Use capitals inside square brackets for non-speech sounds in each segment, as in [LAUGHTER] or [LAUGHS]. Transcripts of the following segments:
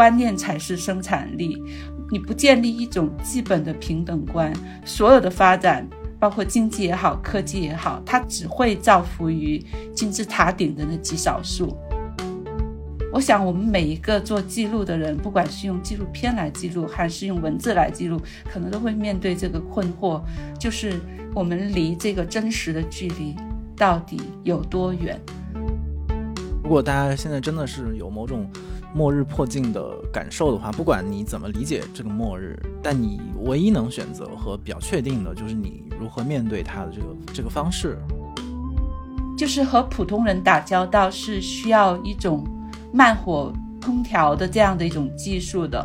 观念才是生产力。你不建立一种基本的平等观，所有的发展，包括经济也好，科技也好，它只会造福于金字塔顶的那极少数。我想，我们每一个做记录的人，不管是用纪录片来记录，还是用文字来记录，可能都会面对这个困惑，就是我们离这个真实的距离到底有多远？如果大家现在真的是有某种末日迫近的感受的话，不管你怎么理解这个末日，但你唯一能选择和比较确定的，就是你如何面对它的这个这个方式，就是和普通人打交道是需要一种。慢火烹调的这样的一种技术的。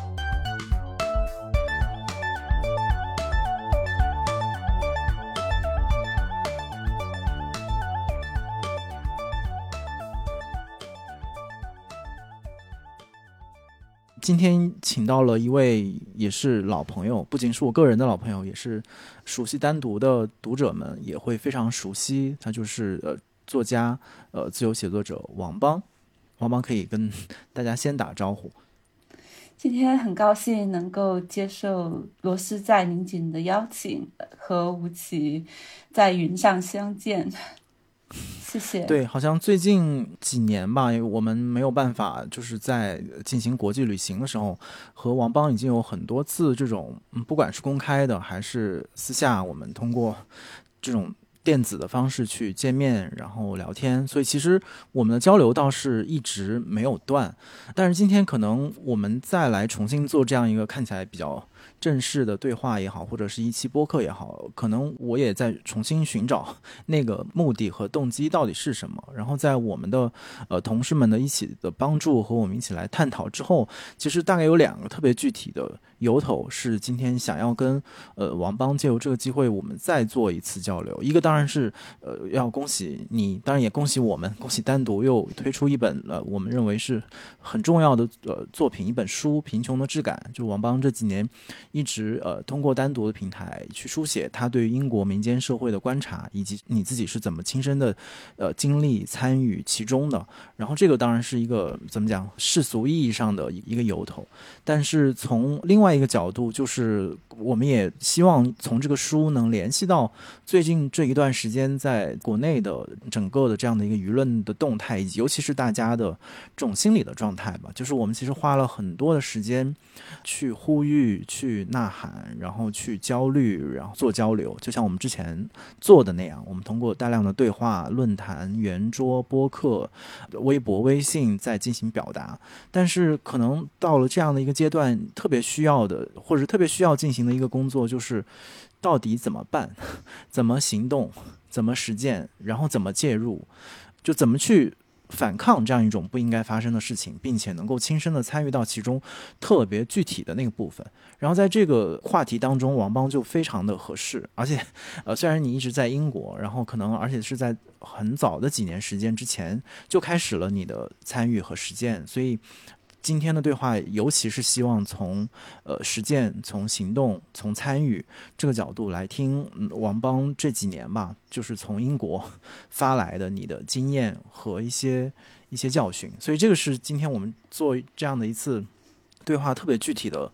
今天请到了一位也是老朋友，不仅是我个人的老朋友，也是熟悉单独的读者们也会非常熟悉。他就是呃作家呃自由写作者王邦，王邦可以跟大家先打招呼。今天很高兴能够接受罗斯在拧紧的邀请，和吴奇在云上相见。谢谢。对，好像最近几年吧，我们没有办法，就是在进行国际旅行的时候，和王邦已经有很多次这种，不管是公开的还是私下，我们通过这种电子的方式去见面，然后聊天。所以其实我们的交流倒是一直没有断。但是今天可能我们再来重新做这样一个看起来比较。正式的对话也好，或者是一期播客也好，可能我也在重新寻找 [LAUGHS] 那个目的和动机到底是什么。然后在我们的呃同事们的一起的帮助和我们一起来探讨之后，其实大概有两个特别具体的。由头是今天想要跟呃王邦借由这个机会，我们再做一次交流。一个当然是呃要恭喜你，当然也恭喜我们，恭喜单独又推出一本呃我们认为是很重要的呃作品，一本书《贫穷的质感》。就王邦这几年一直呃通过单独的平台去书写他对英国民间社会的观察，以及你自己是怎么亲身的呃经历参与其中的。然后这个当然是一个怎么讲世俗意义上的一个由头，但是从另外。一个角度就是，我们也希望从这个书能联系到最近这一段时间在国内的整个的这样的一个舆论的动态，以及尤其是大家的这种心理的状态吧。就是我们其实花了很多的时间去呼吁、去呐喊，然后去焦虑，然后做交流，就像我们之前做的那样。我们通过大量的对话、论坛、圆桌、播客、微博、微信在进行表达，但是可能到了这样的一个阶段，特别需要。的，或者特别需要进行的一个工作，就是到底怎么办，[LAUGHS] 怎么行动，怎么实践，然后怎么介入，就怎么去反抗这样一种不应该发生的事情，并且能够亲身的参与到其中特别具体的那个部分。然后在这个话题当中，王邦就非常的合适。而且，[LAUGHS] 呃，虽然你一直在英国，然后可能而且是在很早的几年时间之前就开始了你的参与和实践，所以。今天的对话，尤其是希望从呃实践、从行动、从参与这个角度来听嗯王邦这几年吧，就是从英国 [LAUGHS] 发来的你的经验和一些一些教训。所以这个是今天我们做这样的一次对话特别具体的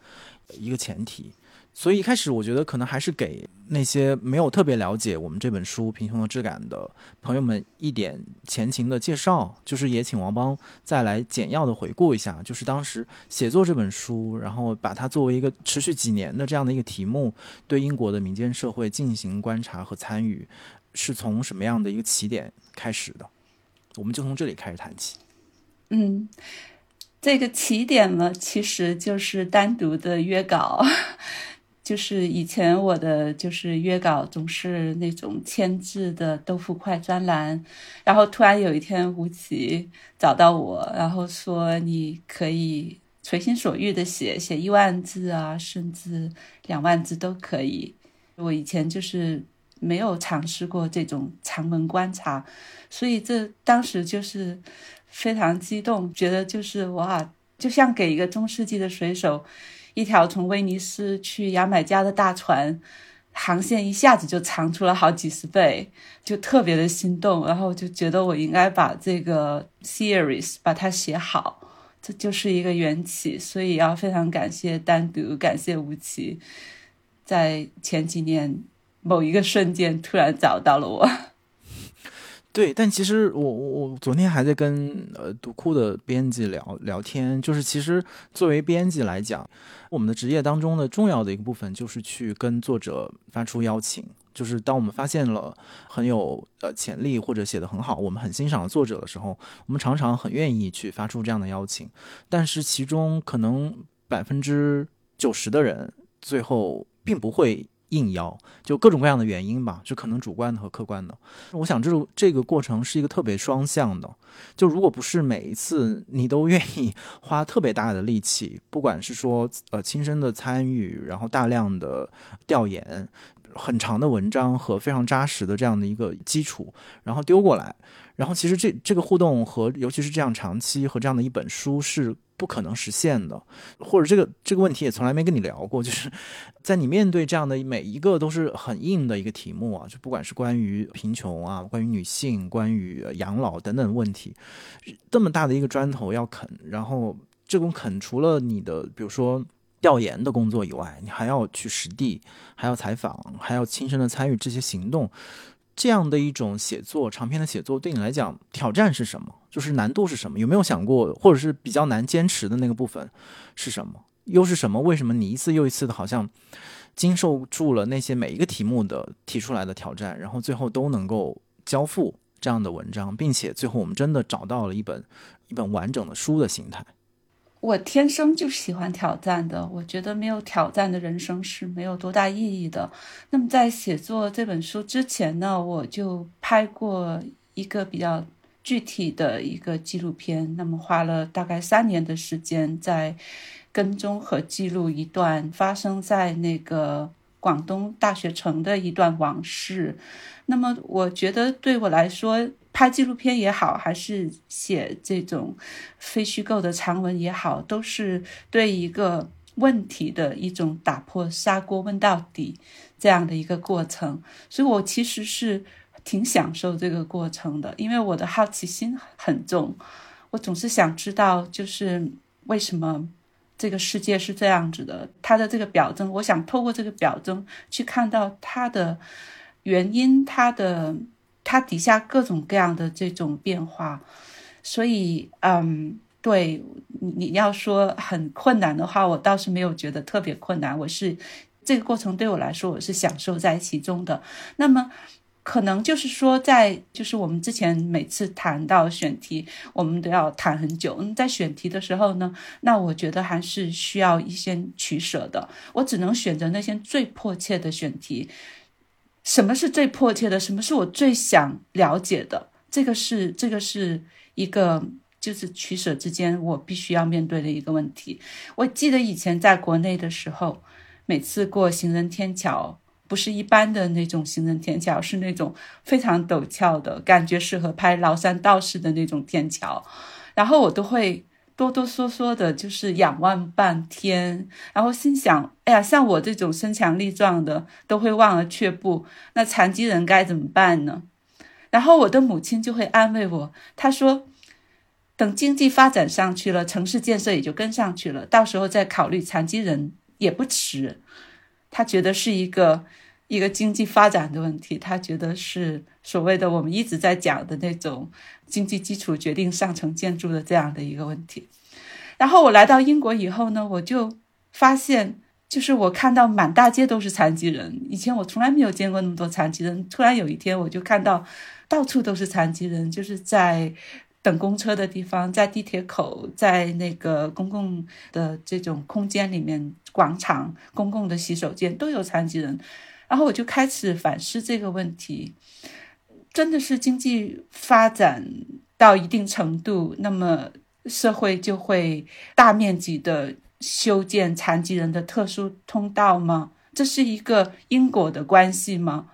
一个前提。所以一开始我觉得可能还是给那些没有特别了解我们这本书《贫穷的质感》的朋友们一点前情的介绍，就是也请王邦再来简要的回顾一下，就是当时写作这本书，然后把它作为一个持续几年的这样的一个题目，对英国的民间社会进行观察和参与，是从什么样的一个起点开始的？我们就从这里开始谈起。嗯，这个起点呢，其实就是单独的约稿。就是以前我的就是约稿总是那种签字的豆腐块专栏，然后突然有一天吴奇找到我，然后说你可以随心所欲的写写一万字啊，甚至两万字都可以。我以前就是没有尝试过这种长门观察，所以这当时就是非常激动，觉得就是哇，就像给一个中世纪的水手一条从威尼斯去牙买加的大船。航线一下子就长出了好几十倍，就特别的心动，然后就觉得我应该把这个 series 把它写好，这就是一个缘起。所以要非常感谢单独，感谢吴奇，在前几年某一个瞬间突然找到了我。对，但其实我我我昨天还在跟呃读库的编辑聊聊天，就是其实作为编辑来讲，我们的职业当中的重要的一个部分就是去跟作者发出邀请，就是当我们发现了很有呃潜力或者写的很好，我们很欣赏作者的时候，我们常常很愿意去发出这样的邀请，但是其中可能百分之九十的人最后并不会。应邀就各种各样的原因吧，就可能主观的和客观的。我想这种这个过程是一个特别双向的。就如果不是每一次你都愿意花特别大的力气，不管是说呃亲身的参与，然后大量的调研，很长的文章和非常扎实的这样的一个基础，然后丢过来，然后其实这这个互动和尤其是这样长期和这样的一本书是。不可能实现的，或者这个这个问题也从来没跟你聊过，就是在你面对这样的每一个都是很硬的一个题目啊，就不管是关于贫穷啊，关于女性，关于养老等等问题，这么大的一个砖头要啃，然后这种啃除了你的比如说调研的工作以外，你还要去实地，还要采访，还要亲身的参与这些行动。这样的一种写作，长篇的写作对你来讲挑战是什么？就是难度是什么？有没有想过，或者是比较难坚持的那个部分是什么？又是什么？为什么你一次又一次的，好像经受住了那些每一个题目的提出来的挑战，然后最后都能够交付这样的文章，并且最后我们真的找到了一本一本完整的书的形态？我天生就喜欢挑战的，我觉得没有挑战的人生是没有多大意义的。那么在写作这本书之前呢，我就拍过一个比较具体的一个纪录片，那么花了大概三年的时间在跟踪和记录一段发生在那个广东大学城的一段往事。那么我觉得对我来说。拍纪录片也好，还是写这种非虚构的长文也好，都是对一个问题的一种打破砂锅问到底这样的一个过程。所以我其实是挺享受这个过程的，因为我的好奇心很重，我总是想知道，就是为什么这个世界是这样子的，它的这个表征，我想透过这个表征去看到它的原因，它的。它底下各种各样的这种变化，所以，嗯，对你你要说很困难的话，我倒是没有觉得特别困难。我是这个过程对我来说，我是享受在其中的。那么，可能就是说，在就是我们之前每次谈到选题，我们都要谈很久。嗯在选题的时候呢，那我觉得还是需要一些取舍的。我只能选择那些最迫切的选题。什么是最迫切的？什么是我最想了解的？这个是这个是一个就是取舍之间，我必须要面对的一个问题。我记得以前在国内的时候，每次过行人天桥，不是一般的那种行人天桥，是那种非常陡峭的感觉，适合拍崂山道士的那种天桥，然后我都会。哆哆嗦嗦的，就是仰望半天，然后心想：哎呀，像我这种身强力壮的，都会望而却步，那残疾人该怎么办呢？然后我的母亲就会安慰我，她说：等经济发展上去了，城市建设也就跟上去了，到时候再考虑残疾人也不迟。她觉得是一个。一个经济发展的问题，他觉得是所谓的我们一直在讲的那种经济基础决定上层建筑的这样的一个问题。然后我来到英国以后呢，我就发现，就是我看到满大街都是残疾人，以前我从来没有见过那么多残疾人。突然有一天，我就看到到处都是残疾人，就是在等公车的地方，在地铁口，在那个公共的这种空间里面，广场、公共的洗手间都有残疾人。然后我就开始反思这个问题，真的是经济发展到一定程度，那么社会就会大面积的修建残疾人的特殊通道吗？这是一个因果的关系吗？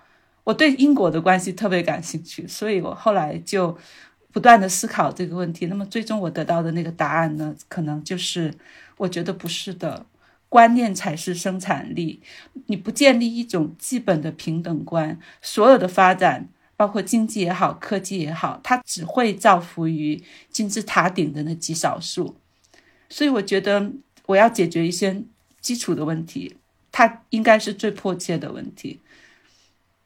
我对因果的关系特别感兴趣，所以我后来就不断的思考这个问题。那么最终我得到的那个答案呢，可能就是我觉得不是的，观念才是生产力。你不建立一种基本的平等观，所有的发展，包括经济也好，科技也好，它只会造福于金字塔顶的那极少数。所以我觉得我要解决一些基础的问题，它应该是最迫切的问题。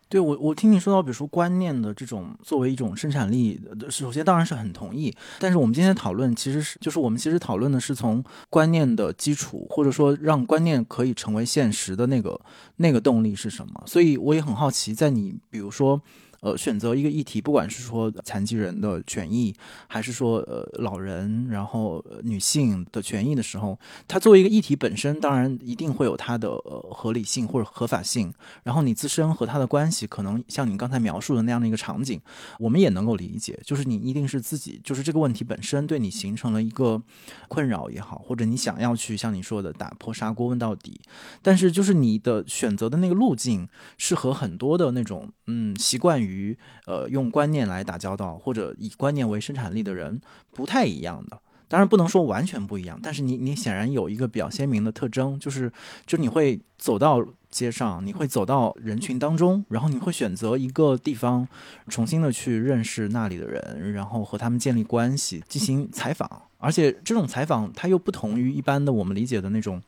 对我，我听你说到，比如说观念的这种作为一种生产力，首先当然是很同意。但是我们今天讨论其实是，就是我们其实讨论的是从观念的基础，或者说让观念可以成为现实的那个那个动力是什么。所以我也很好奇，在你比如说。呃，选择一个议题，不管是说残疾人的权益，还是说呃老人，然后女性的权益的时候，它作为一个议题本身，当然一定会有它的呃合理性或者合法性。然后你自身和它的关系，可能像你刚才描述的那样的一个场景，我们也能够理解。就是你一定是自己，就是这个问题本身对你形成了一个困扰也好，或者你想要去像你说的打破砂锅问到底。但是就是你的选择的那个路径，是和很多的那种嗯习惯于。于呃用观念来打交道，或者以观念为生产力的人不太一样的，当然不能说完全不一样，但是你你显然有一个比较鲜明的特征，就是就你会走到街上，你会走到人群当中，然后你会选择一个地方，重新的去认识那里的人，然后和他们建立关系，进行采访，而且这种采访它又不同于一般的我们理解的那种，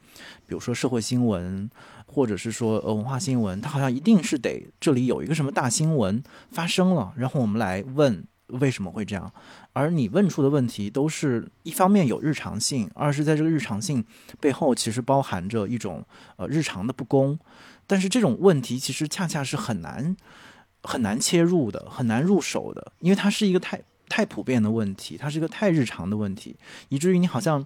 比如说社会新闻。或者是说呃文化新闻，它好像一定是得这里有一个什么大新闻发生了，然后我们来问为什么会这样。而你问出的问题都是一方面有日常性，二是在这个日常性背后其实包含着一种呃日常的不公。但是这种问题其实恰恰是很难很难切入的，很难入手的，因为它是一个太太普遍的问题，它是一个太日常的问题，以至于你好像。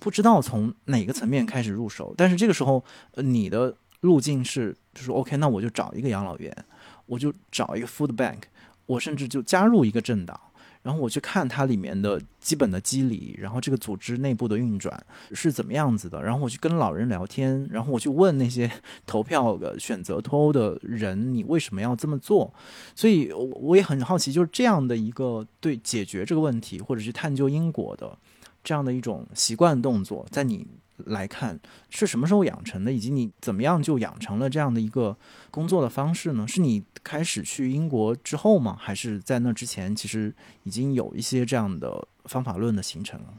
不知道从哪个层面开始入手，但是这个时候，你的路径是，就是 OK，那我就找一个养老院，我就找一个 food bank，我甚至就加入一个政党，然后我去看它里面的基本的机理，然后这个组织内部的运转是怎么样子的，然后我去跟老人聊天，然后我去问那些投票的选择脱欧的人，你为什么要这么做？所以我也很好奇，就是这样的一个对解决这个问题，或者是探究因果的。这样的一种习惯动作，在你来看是什么时候养成的，以及你怎么样就养成了这样的一个工作的方式呢？是你开始去英国之后吗？还是在那之前其实已经有一些这样的方法论的形成了？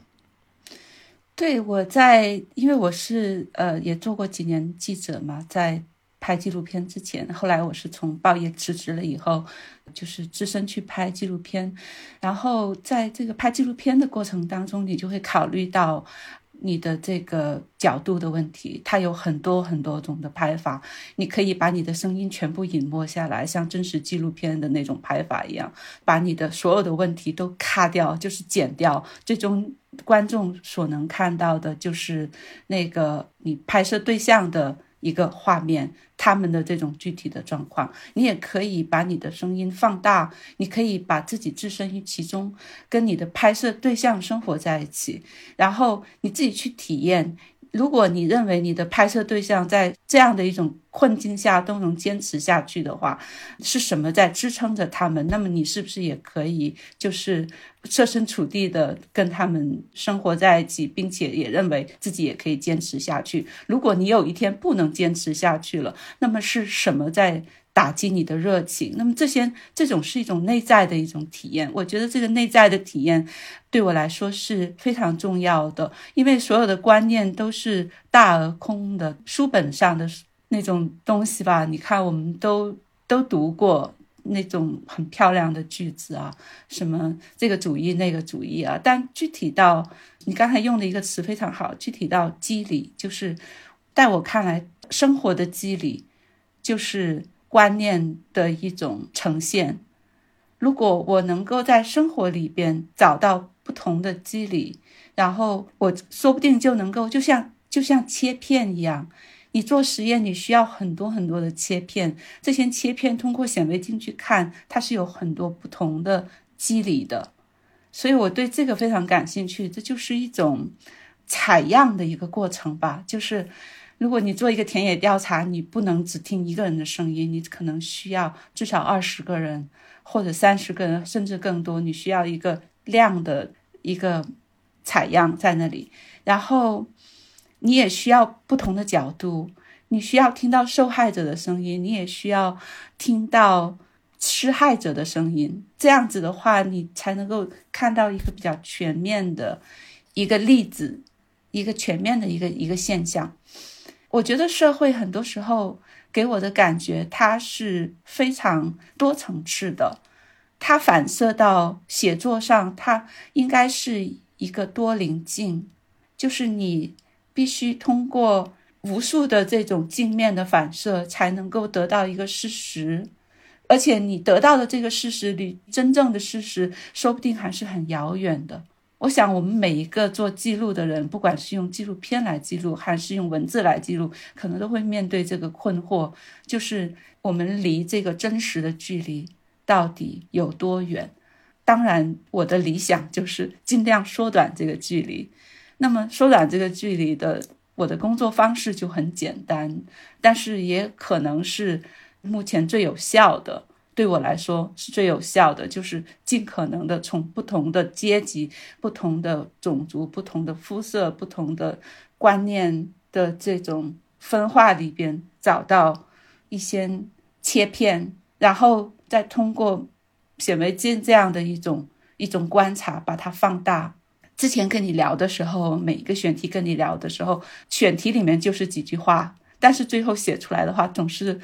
对，我在，因为我是呃也做过几年记者嘛，在。拍纪录片之前，后来我是从报业辞职了以后，就是只身去拍纪录片。然后在这个拍纪录片的过程当中，你就会考虑到你的这个角度的问题。它有很多很多种的拍法，你可以把你的声音全部隐没下来，像真实纪录片的那种拍法一样，把你的所有的问题都卡掉，就是剪掉，最终观众所能看到的就是那个你拍摄对象的。一个画面，他们的这种具体的状况，你也可以把你的声音放大，你可以把自己置身于其中，跟你的拍摄对象生活在一起，然后你自己去体验。如果你认为你的拍摄对象在这样的一种困境下都能坚持下去的话，是什么在支撑着他们？那么你是不是也可以就是设身处地的跟他们生活在一起，并且也认为自己也可以坚持下去？如果你有一天不能坚持下去了，那么是什么在？打击你的热情，那么这些这种是一种内在的一种体验。我觉得这个内在的体验对我来说是非常重要的，因为所有的观念都是大而空的，书本上的那种东西吧。你看，我们都都读过那种很漂亮的句子啊，什么这个主义那个主义啊，但具体到你刚才用的一个词非常好，具体到机理，就是在我看来，生活的机理就是。观念的一种呈现。如果我能够在生活里边找到不同的机理，然后我说不定就能够，就像就像切片一样，你做实验你需要很多很多的切片，这些切片通过显微镜去看，它是有很多不同的机理的。所以我对这个非常感兴趣，这就是一种采样的一个过程吧，就是。如果你做一个田野调查，你不能只听一个人的声音，你可能需要至少二十个人或者三十个人，甚至更多。你需要一个量的一个采样在那里，然后你也需要不同的角度，你需要听到受害者的声音，你也需要听到施害者的声音。这样子的话，你才能够看到一个比较全面的一个例子，一个全面的一个一个现象。我觉得社会很多时候给我的感觉，它是非常多层次的，它反射到写作上，它应该是一个多棱镜，就是你必须通过无数的这种镜面的反射，才能够得到一个事实，而且你得到的这个事实离真正的事实，说不定还是很遥远的。我想，我们每一个做记录的人，不管是用纪录片来记录，还是用文字来记录，可能都会面对这个困惑，就是我们离这个真实的距离到底有多远？当然，我的理想就是尽量缩短这个距离。那么，缩短这个距离的，我的工作方式就很简单，但是也可能是目前最有效的。对我来说是最有效的，就是尽可能的从不同的阶级、不同的种族、不同的肤色、不同的观念的这种分化里边找到一些切片，然后再通过显微镜这样的一种一种观察把它放大。之前跟你聊的时候，每一个选题跟你聊的时候，选题里面就是几句话，但是最后写出来的话总是。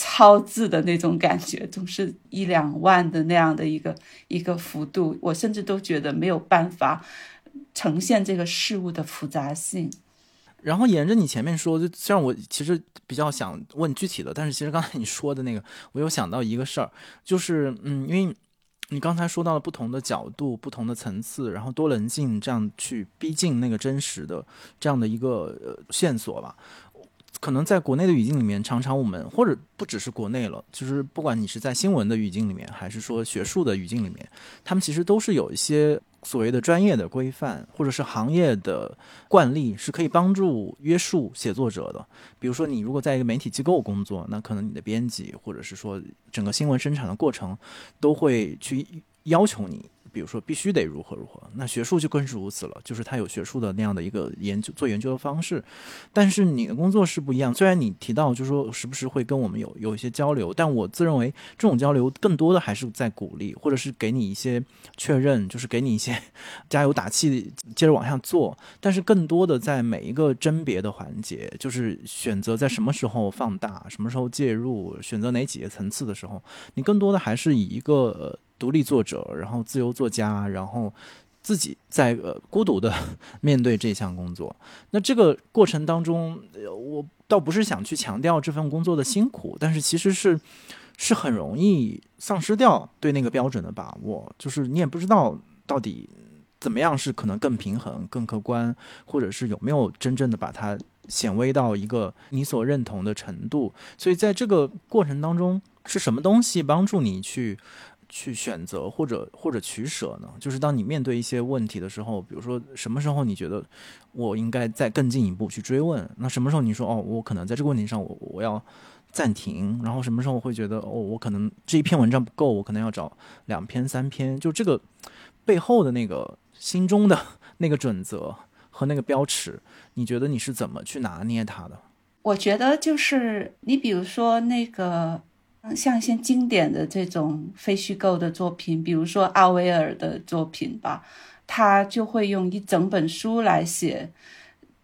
超字的那种感觉，总是一两万的那样的一个一个幅度，我甚至都觉得没有办法呈现这个事物的复杂性。然后沿着你前面说，就虽然我其实比较想问具体的，但是其实刚才你说的那个，我有想到一个事儿，就是嗯，因为你刚才说到了不同的角度、不同的层次，然后多棱镜这样去逼近那个真实的这样的一个线索吧。可能在国内的语境里面，常常我们或者不只是国内了，就是不管你是在新闻的语境里面，还是说学术的语境里面，他们其实都是有一些所谓的专业的规范，或者是行业的惯例，是可以帮助约束写作者的。比如说，你如果在一个媒体机构工作，那可能你的编辑，或者是说整个新闻生产的过程，都会去要求你。比如说，必须得如何如何，那学术就更是如此了，就是它有学术的那样的一个研究做研究的方式。但是你的工作是不一样，虽然你提到就是说时不时会跟我们有有一些交流，但我自认为这种交流更多的还是在鼓励，或者是给你一些确认，就是给你一些 [LAUGHS] 加油打气，接着往下做。但是更多的在每一个甄别的环节，就是选择在什么时候放大，什么时候介入，选择哪几个层次的时候，你更多的还是以一个。独立作者，然后自由作家，然后自己在呃孤独的面对这项工作。那这个过程当中，我倒不是想去强调这份工作的辛苦，但是其实是是很容易丧失掉对那个标准的把握。就是你也不知道到底怎么样是可能更平衡、更客观，或者是有没有真正的把它显微到一个你所认同的程度。所以在这个过程当中，是什么东西帮助你去？去选择或者或者取舍呢？就是当你面对一些问题的时候，比如说什么时候你觉得我应该再更进一步去追问？那什么时候你说哦，我可能在这个问题上我我要暂停？然后什么时候我会觉得哦，我可能这一篇文章不够，我可能要找两篇三篇？就这个背后的那个心中的那个准则和那个标尺，你觉得你是怎么去拿捏它的？我觉得就是你比如说那个。像一些经典的这种非虚构的作品，比如说奥威尔的作品吧，他就会用一整本书来写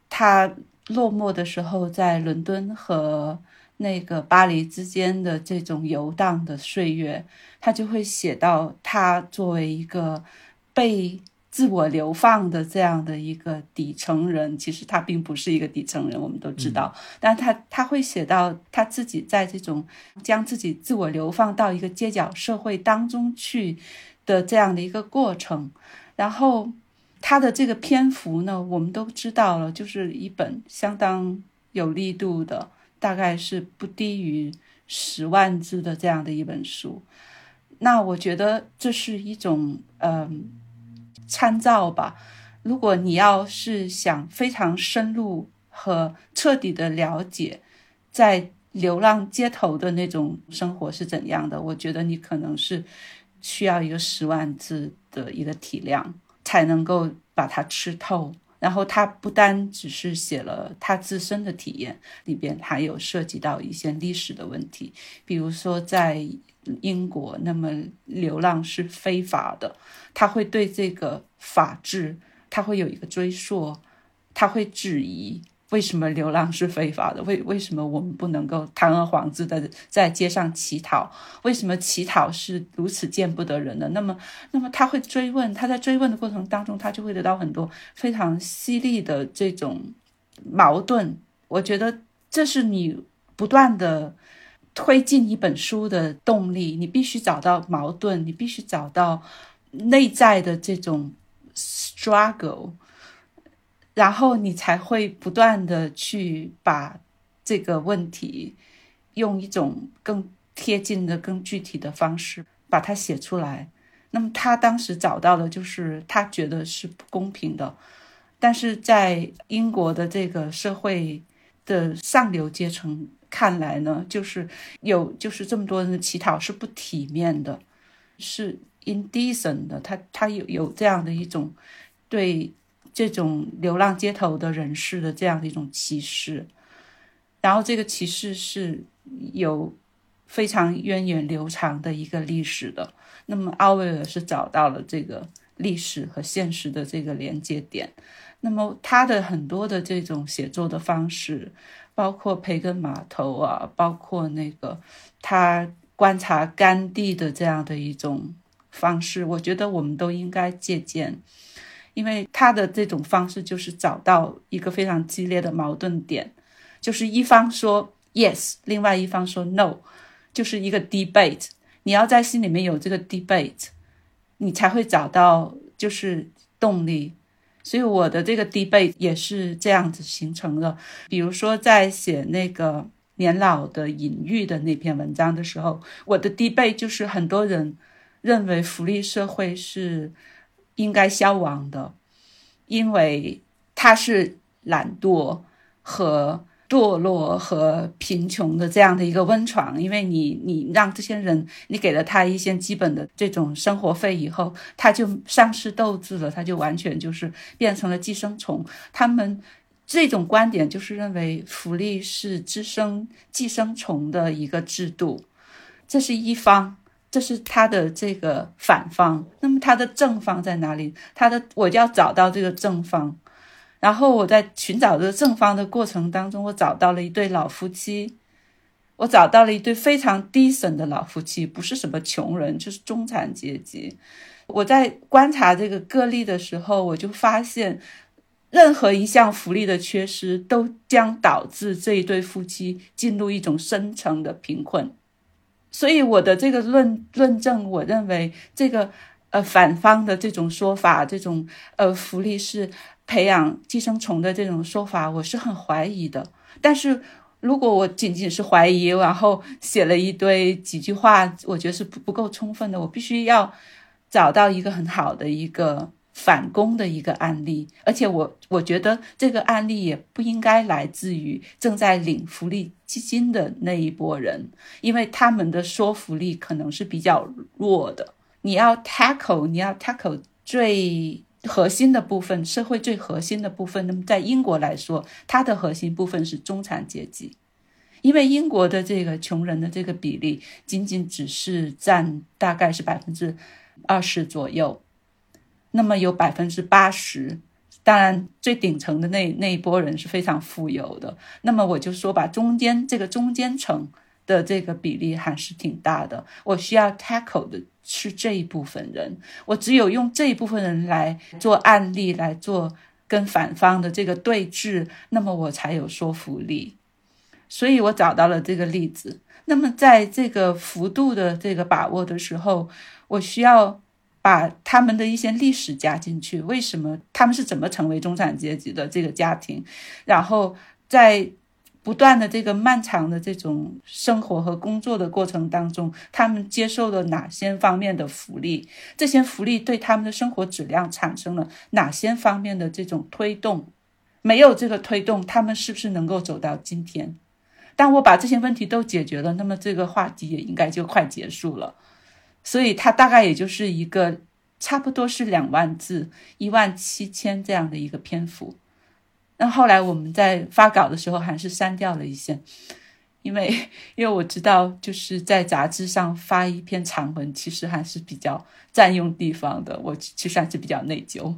他落寞的时候在伦敦和那个巴黎之间的这种游荡的岁月，他就会写到他作为一个被。自我流放的这样的一个底层人，其实他并不是一个底层人，我们都知道。但他他会写到他自己在这种将自己自我流放到一个街角社会当中去的这样的一个过程。然后他的这个篇幅呢，我们都知道了，就是一本相当有力度的，大概是不低于十万字的这样的一本书。那我觉得这是一种嗯。参照吧，如果你要是想非常深入和彻底的了解，在流浪街头的那种生活是怎样的，我觉得你可能是需要一个十万字的一个体量，才能够把它吃透。然后他不单只是写了他自身的体验，里边还有涉及到一些历史的问题，比如说在英国，那么流浪是非法的，他会对这个法治，他会有一个追溯，他会质疑。为什么流浪是非法的？为为什么我们不能够堂而皇之的在街上乞讨？为什么乞讨是如此见不得人的？那么，那么他会追问，他在追问的过程当中，他就会得到很多非常犀利的这种矛盾。我觉得这是你不断的推进一本书的动力。你必须找到矛盾，你必须找到内在的这种 struggle。然后你才会不断的去把这个问题用一种更贴近的、更具体的方式把它写出来。那么他当时找到的就是他觉得是不公平的，但是在英国的这个社会的上流阶层看来呢，就是有就是这么多人的乞讨是不体面的，是 indecent 的。他他有有这样的一种对。这种流浪街头的人士的这样的一种歧视，然后这个歧视是有非常源远流长的一个历史的。那么奥威尔是找到了这个历史和现实的这个连接点。那么他的很多的这种写作的方式，包括培根码头啊，包括那个他观察甘地的这样的一种方式，我觉得我们都应该借鉴。因为他的这种方式就是找到一个非常激烈的矛盾点，就是一方说 yes，另外一方说 no，就是一个 debate。你要在心里面有这个 debate，你才会找到就是动力。所以我的这个 debate 也是这样子形成的。比如说在写那个年老的隐喻的那篇文章的时候，我的 debate 就是很多人认为福利社会是。应该消亡的，因为它是懒惰和堕落和贫穷的这样的一个温床。因为你，你让这些人，你给了他一些基本的这种生活费以后，他就丧失斗志了，他就完全就是变成了寄生虫。他们这种观点就是认为福利是滋生寄生虫的一个制度，这是一方。这是他的这个反方，那么他的正方在哪里？他的我就要找到这个正方，然后我在寻找这个正方的过程当中，我找到了一对老夫妻，我找到了一对非常低层的老夫妻，不是什么穷人，就是中产阶级。我在观察这个个例的时候，我就发现，任何一项福利的缺失，都将导致这一对夫妻进入一种深层的贫困。所以我的这个论论证，我认为这个呃反方的这种说法，这种呃福利是培养寄生虫的这种说法，我是很怀疑的。但是如果我仅仅是怀疑，然后写了一堆几句话，我觉得是不不够充分的。我必须要找到一个很好的一个。反攻的一个案例，而且我我觉得这个案例也不应该来自于正在领福利基金的那一波人，因为他们的说服力可能是比较弱的。你要 tackle，你要 tackle 最核心的部分，社会最核心的部分。那么在英国来说，它的核心部分是中产阶级，因为英国的这个穷人的这个比例仅仅只是占大概是百分之二十左右。那么有百分之八十，当然最顶层的那那一波人是非常富有的。那么我就说吧，中间这个中间层的这个比例还是挺大的。我需要 tackle 的是这一部分人，我只有用这一部分人来做案例，来做跟反方的这个对峙，那么我才有说服力。所以我找到了这个例子。那么在这个幅度的这个把握的时候，我需要。把他们的一些历史加进去，为什么他们是怎么成为中产阶级的这个家庭？然后在不断的这个漫长的这种生活和工作的过程当中，他们接受了哪些方面的福利？这些福利对他们的生活质量产生了哪些方面的这种推动？没有这个推动，他们是不是能够走到今天？当我把这些问题都解决了，那么这个话题也应该就快结束了。所以它大概也就是一个差不多是两万字、一万七千这样的一个篇幅。那后来我们在发稿的时候还是删掉了一些，因为因为我知道就是在杂志上发一篇长文，其实还是比较占用地方的，我其实还是比较内疚。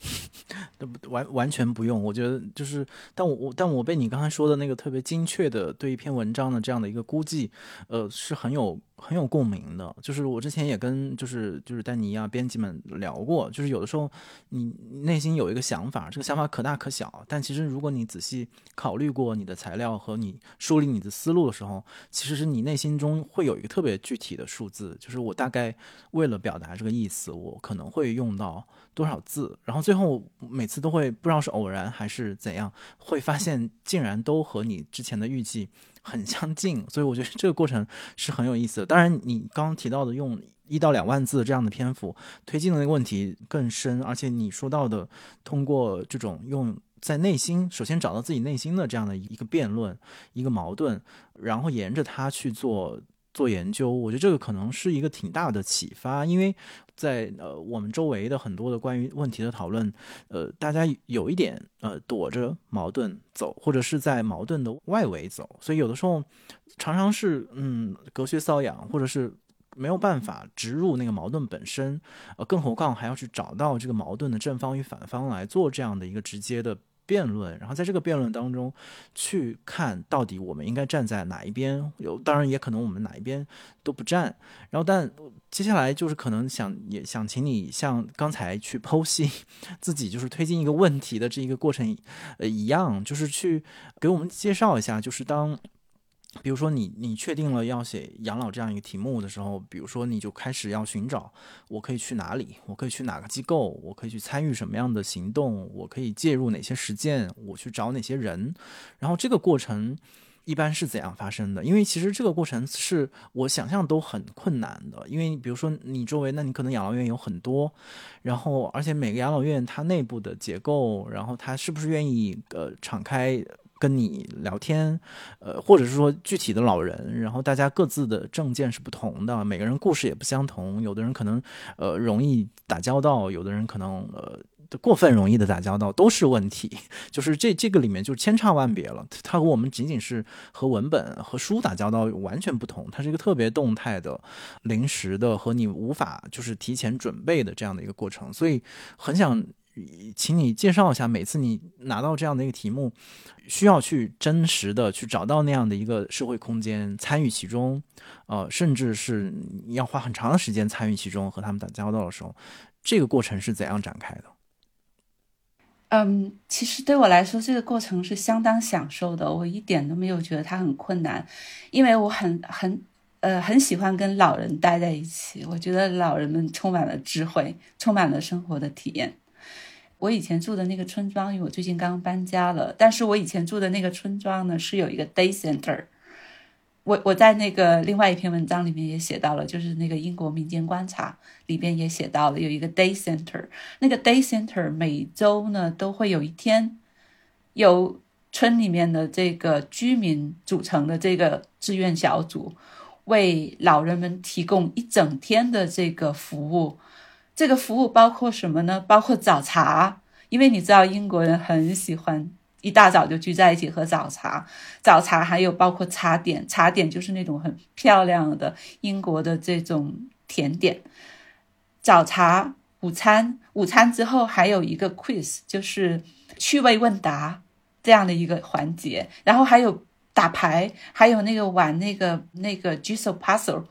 [LAUGHS] 完完全不用，我觉得就是，但我我但我被你刚才说的那个特别精确的对一篇文章的这样的一个估计，呃，是很有很有共鸣的。就是我之前也跟就是就是丹尼啊编辑们聊过，就是有的时候你内心有一个想法，这个想法可大可小，但其实如果你仔细考虑过你的材料和你梳理你的思路的时候，其实是你内心中会有一个特别具体的数字，就是我大概为了表达这个意思，我可能会用到。多少字？然后最后每次都会不知道是偶然还是怎样，会发现竟然都和你之前的预计很相近。所以我觉得这个过程是很有意思的。当然，你刚刚提到的用一到两万字这样的篇幅推进的那个问题更深，而且你说到的通过这种用在内心首先找到自己内心的这样的一个辩论、一个矛盾，然后沿着它去做。做研究，我觉得这个可能是一个挺大的启发，因为在呃我们周围的很多的关于问题的讨论，呃，大家有一点呃躲着矛盾走，或者是在矛盾的外围走，所以有的时候常常是嗯隔靴搔痒，或者是没有办法植入那个矛盾本身，呃，更何况还要去找到这个矛盾的正方与反方来做这样的一个直接的。辩论，然后在这个辩论当中，去看到底我们应该站在哪一边。有，当然也可能我们哪一边都不站。然后，但接下来就是可能想也想请你像刚才去剖析自己就是推进一个问题的这一个过程，呃，一样，就是去给我们介绍一下，就是当。比如说，你你确定了要写养老这样一个题目的时候，比如说你就开始要寻找，我可以去哪里，我可以去哪个机构，我可以去参与什么样的行动，我可以介入哪些实践，我去找哪些人，然后这个过程一般是怎样发生的？因为其实这个过程是我想象都很困难的，因为比如说你周围，那你可能养老院有很多，然后而且每个养老院它内部的结构，然后它是不是愿意呃敞开。跟你聊天，呃，或者是说具体的老人，然后大家各自的证件是不同的，每个人故事也不相同，有的人可能呃容易打交道，有的人可能呃过分容易的打交道，都是问题。[LAUGHS] 就是这这个里面就千差万别了，它和我们仅仅是和文本和书打交道完全不同，它是一个特别动态的、临时的和你无法就是提前准备的这样的一个过程，所以很想。请你介绍一下，每次你拿到这样的一个题目，需要去真实的去找到那样的一个社会空间，参与其中，呃，甚至是要花很长的时间参与其中，和他们打交道的时候，这个过程是怎样展开的？嗯，其实对我来说，这个过程是相当享受的，我一点都没有觉得它很困难，因为我很很呃很喜欢跟老人待在一起，我觉得老人们充满了智慧，充满了生活的体验。我以前住的那个村庄，因为我最近刚搬家了。但是我以前住的那个村庄呢，是有一个 day center。我我在那个另外一篇文章里面也写到了，就是那个英国民间观察里边也写到了有一个 day center。那个 day center 每周呢都会有一天，由村里面的这个居民组成的这个志愿小组，为老人们提供一整天的这个服务。这个服务包括什么呢？包括早茶，因为你知道英国人很喜欢一大早就聚在一起喝早茶。早茶还有包括茶点，茶点就是那种很漂亮的英国的这种甜点。早茶、午餐，午餐之后还有一个 quiz，就是趣味问答这样的一个环节。然后还有打牌，还有那个玩那个那个 jigsaw puzzle，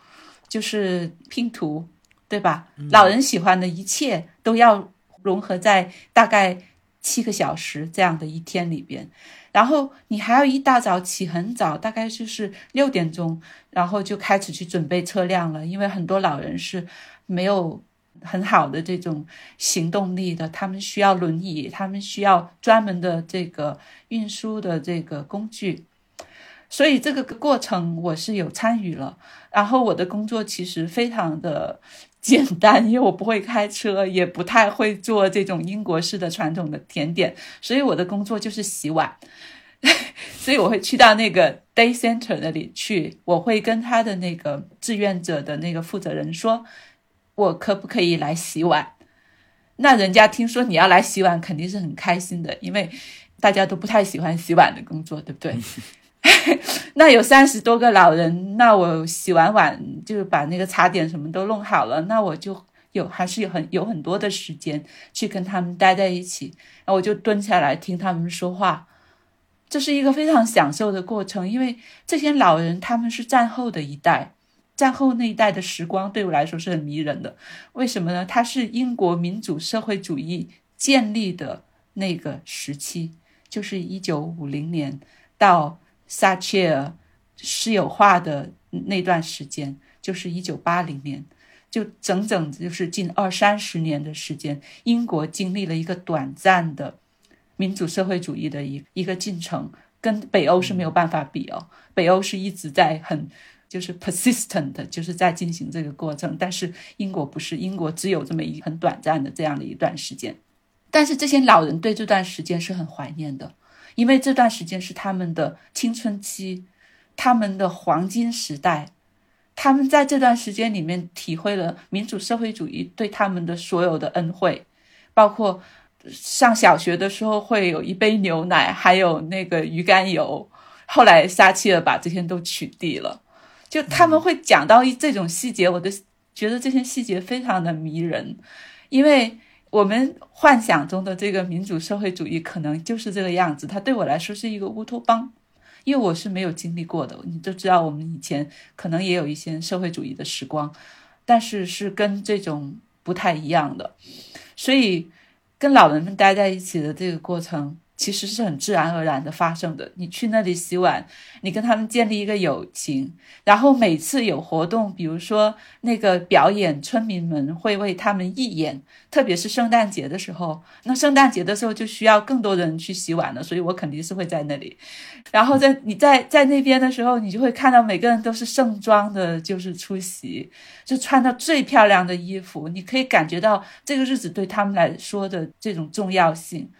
就是拼图。对吧？老人喜欢的一切都要融合在大概七个小时这样的一天里边，然后你还要一大早起很早，大概就是六点钟，然后就开始去准备车辆了，因为很多老人是没有很好的这种行动力的，他们需要轮椅，他们需要专门的这个运输的这个工具。所以这个过程我是有参与了，然后我的工作其实非常的简单，因为我不会开车，也不太会做这种英国式的传统的甜点，所以我的工作就是洗碗。[LAUGHS] 所以我会去到那个 day center 那里去，我会跟他的那个志愿者的那个负责人说，我可不可以来洗碗？那人家听说你要来洗碗，肯定是很开心的，因为大家都不太喜欢洗碗的工作，对不对？[LAUGHS] [LAUGHS] 那有三十多个老人，那我洗完碗就把那个茶点什么都弄好了，那我就有还是有很有很多的时间去跟他们待在一起，那我就蹲下来听他们说话。这是一个非常享受的过程，因为这些老人他们是战后的一代，战后那一代的时光对我来说是很迷人的。为什么呢？它是英国民主社会主义建立的那个时期，就是一九五零年到撒切尔私有化的那段时间，就是一九八零年，就整整就是近二三十年的时间，英国经历了一个短暂的。民主社会主义的一一个进程，跟北欧是没有办法比哦。北欧是一直在很就是 persistent，就是在进行这个过程，但是英国不是，英国只有这么一很短暂的这样的一段时间。但是这些老人对这段时间是很怀念的，因为这段时间是他们的青春期，他们的黄金时代，他们在这段时间里面体会了民主社会主义对他们的所有的恩惠，包括。上小学的时候会有一杯牛奶，还有那个鱼肝油。后来撒切尔把这些都取缔了，就他们会讲到一这种细节，我都觉得这些细节非常的迷人。因为我们幻想中的这个民主社会主义可能就是这个样子，它对我来说是一个乌托邦，因为我是没有经历过的。你都知道，我们以前可能也有一些社会主义的时光，但是是跟这种不太一样的，所以。跟老人们待在一起的这个过程。其实是很自然而然的发生的。你去那里洗碗，你跟他们建立一个友情，然后每次有活动，比如说那个表演，村民们会为他们义演，特别是圣诞节的时候。那圣诞节的时候就需要更多的人去洗碗了，所以我肯定是会在那里。然后在你在在那边的时候，你就会看到每个人都是盛装的，就是出席，就穿的最漂亮的衣服。你可以感觉到这个日子对他们来说的这种重要性。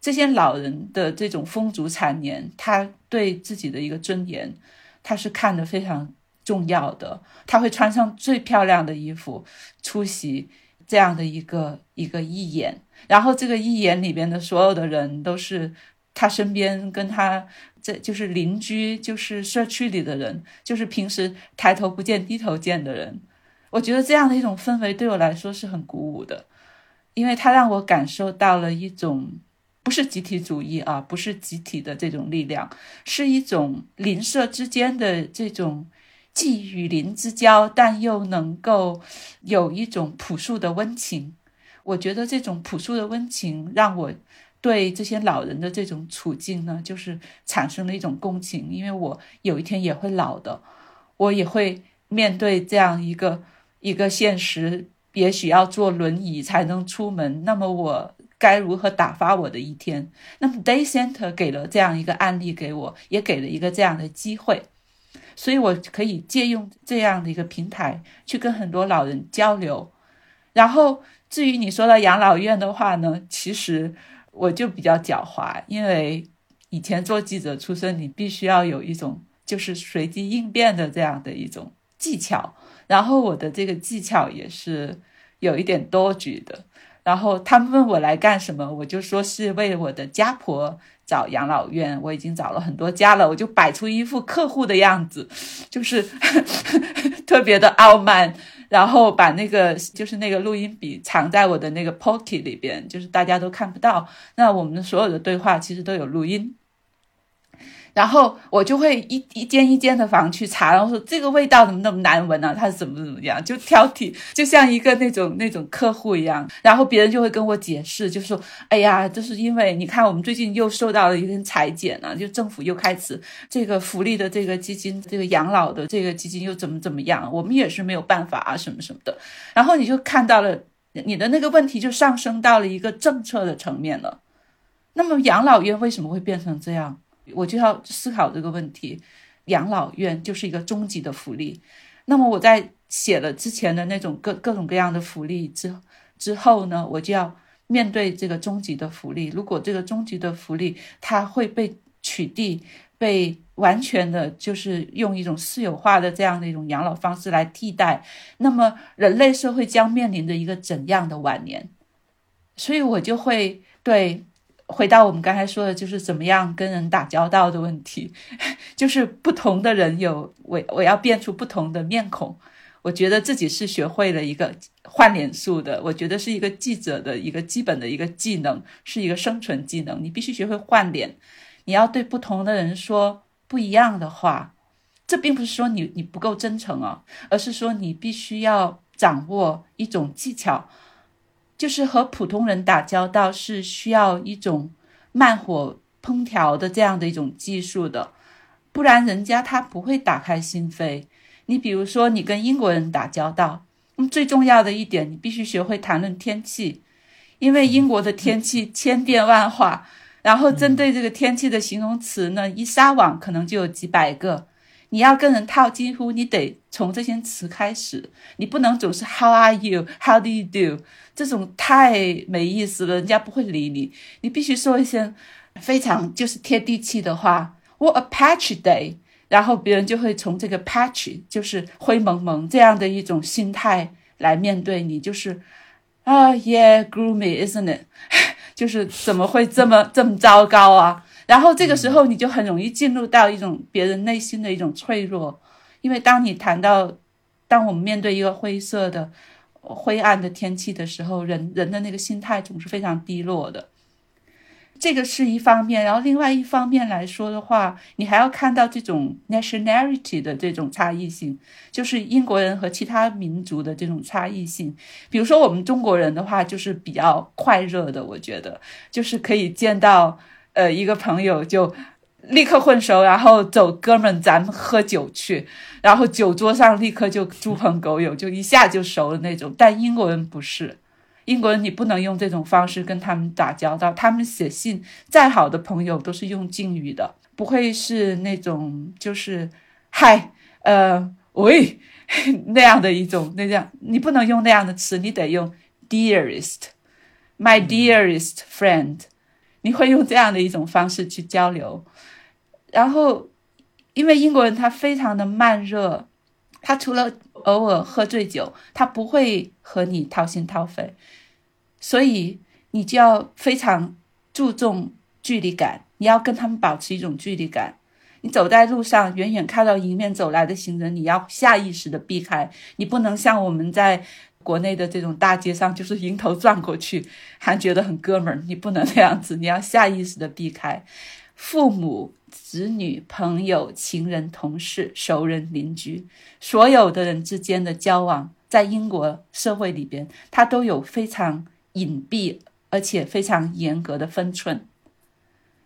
这些老人的这种风烛残年，他对自己的一个尊严，他是看得非常重要的。他会穿上最漂亮的衣服出席这样的一个一个义演，然后这个义演里边的所有的人都是他身边跟他这就是邻居，就是社区里的人，就是平时抬头不见低头见的人。我觉得这样的一种氛围对我来说是很鼓舞的，因为他让我感受到了一种。不是集体主义啊，不是集体的这种力量，是一种邻舍之间的这种既与邻之交，但又能够有一种朴素的温情。我觉得这种朴素的温情，让我对这些老人的这种处境呢，就是产生了一种共情。因为我有一天也会老的，我也会面对这样一个一个现实，也许要坐轮椅才能出门。那么我。该如何打发我的一天？那么 Day Center 给了这样一个案例给我，也给了一个这样的机会，所以我可以借用这样的一个平台去跟很多老人交流。然后至于你说到养老院的话呢，其实我就比较狡猾，因为以前做记者出身，你必须要有一种就是随机应变的这样的一种技巧。然后我的这个技巧也是有一点多举的。然后他们问我来干什么，我就说是为我的家婆找养老院。我已经找了很多家了，我就摆出一副客户的样子，就是 [LAUGHS] 特别的傲慢。然后把那个就是那个录音笔藏在我的那个 pocket 里边，就是大家都看不到。那我们所有的对话其实都有录音。然后我就会一一间一间的房去查，然后说这个味道怎么那么难闻呢？它是怎么怎么样？就挑剔，就像一个那种那种客户一样。然后别人就会跟我解释，就说：“哎呀，这是因为你看我们最近又受到了一根裁剪了，就政府又开始这个福利的这个基金，这个养老的这个基金又怎么怎么样？我们也是没有办法啊，什么什么的。然后你就看到了你的那个问题就上升到了一个政策的层面了。那么养老院为什么会变成这样？我就要思考这个问题，养老院就是一个终极的福利。那么我在写了之前的那种各各种各样的福利之之后呢，我就要面对这个终极的福利。如果这个终极的福利它会被取缔，被完全的就是用一种私有化的这样的一种养老方式来替代，那么人类社会将面临着一个怎样的晚年？所以我就会对。回到我们刚才说的，就是怎么样跟人打交道的问题，[LAUGHS] 就是不同的人有我，我要变出不同的面孔。我觉得自己是学会了一个换脸术的，我觉得是一个记者的一个基本的一个技能，是一个生存技能。你必须学会换脸，你要对不同的人说不一样的话。这并不是说你你不够真诚啊，而是说你必须要掌握一种技巧。就是和普通人打交道是需要一种慢火烹调的这样的一种技术的，不然人家他不会打开心扉。你比如说，你跟英国人打交道，那么最重要的一点，你必须学会谈论天气，因为英国的天气千变万化，然后针对这个天气的形容词呢，一撒网可能就有几百个。你要跟人套近乎，你得从这些词开始，你不能总是 How are you? How do you do? 这种太没意思了，人家不会理你。你必须说一些非常就是贴地气的话。What a patchy day！然后别人就会从这个 patchy 就是灰蒙蒙这样的一种心态来面对你，就是啊，Yeah，gloomy，isn't it？[LAUGHS] 就是怎么会这么这么糟糕啊？然后这个时候你就很容易进入到一种别人内心的一种脆弱，因为当你谈到，当我们面对一个灰色的、灰暗的天气的时候，人人的那个心态总是非常低落的。这个是一方面，然后另外一方面来说的话，你还要看到这种 nationality 的这种差异性，就是英国人和其他民族的这种差异性。比如说我们中国人的话，就是比较快热的，我觉得就是可以见到。呃，一个朋友就立刻混熟，然后走，哥们，咱们喝酒去，然后酒桌上立刻就猪朋狗友，就一下就熟了那种。但英国人不是，英国人你不能用这种方式跟他们打交道。他们写信，再好的朋友都是用敬语的，不会是那种就是嗨，呃，喂 [LAUGHS] 那样的一种那样，你不能用那样的词，你得用 dearest，my dearest friend。你会用这样的一种方式去交流，然后，因为英国人他非常的慢热，他除了偶尔喝醉酒，他不会和你掏心掏肺，所以你就要非常注重距离感，你要跟他们保持一种距离感。你走在路上，远远看到迎面走来的行人，你要下意识的避开，你不能像我们在。国内的这种大街上，就是迎头撞过去，还觉得很哥们儿。你不能那样子，你要下意识的避开。父母、子女、朋友、情人、同事、熟人、邻居，所有的人之间的交往，在英国社会里边，它都有非常隐蔽而且非常严格的分寸。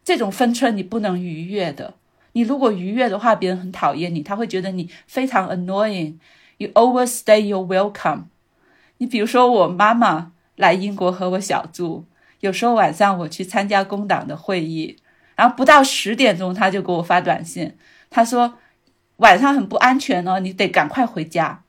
这种分寸你不能逾越的。你如果逾越的话，别人很讨厌你，他会觉得你非常 annoying。You overstay your welcome。你比如说，我妈妈来英国和我小住，有时候晚上我去参加工党的会议，然后不到十点钟，她就给我发短信，她说晚上很不安全哦，你得赶快回家。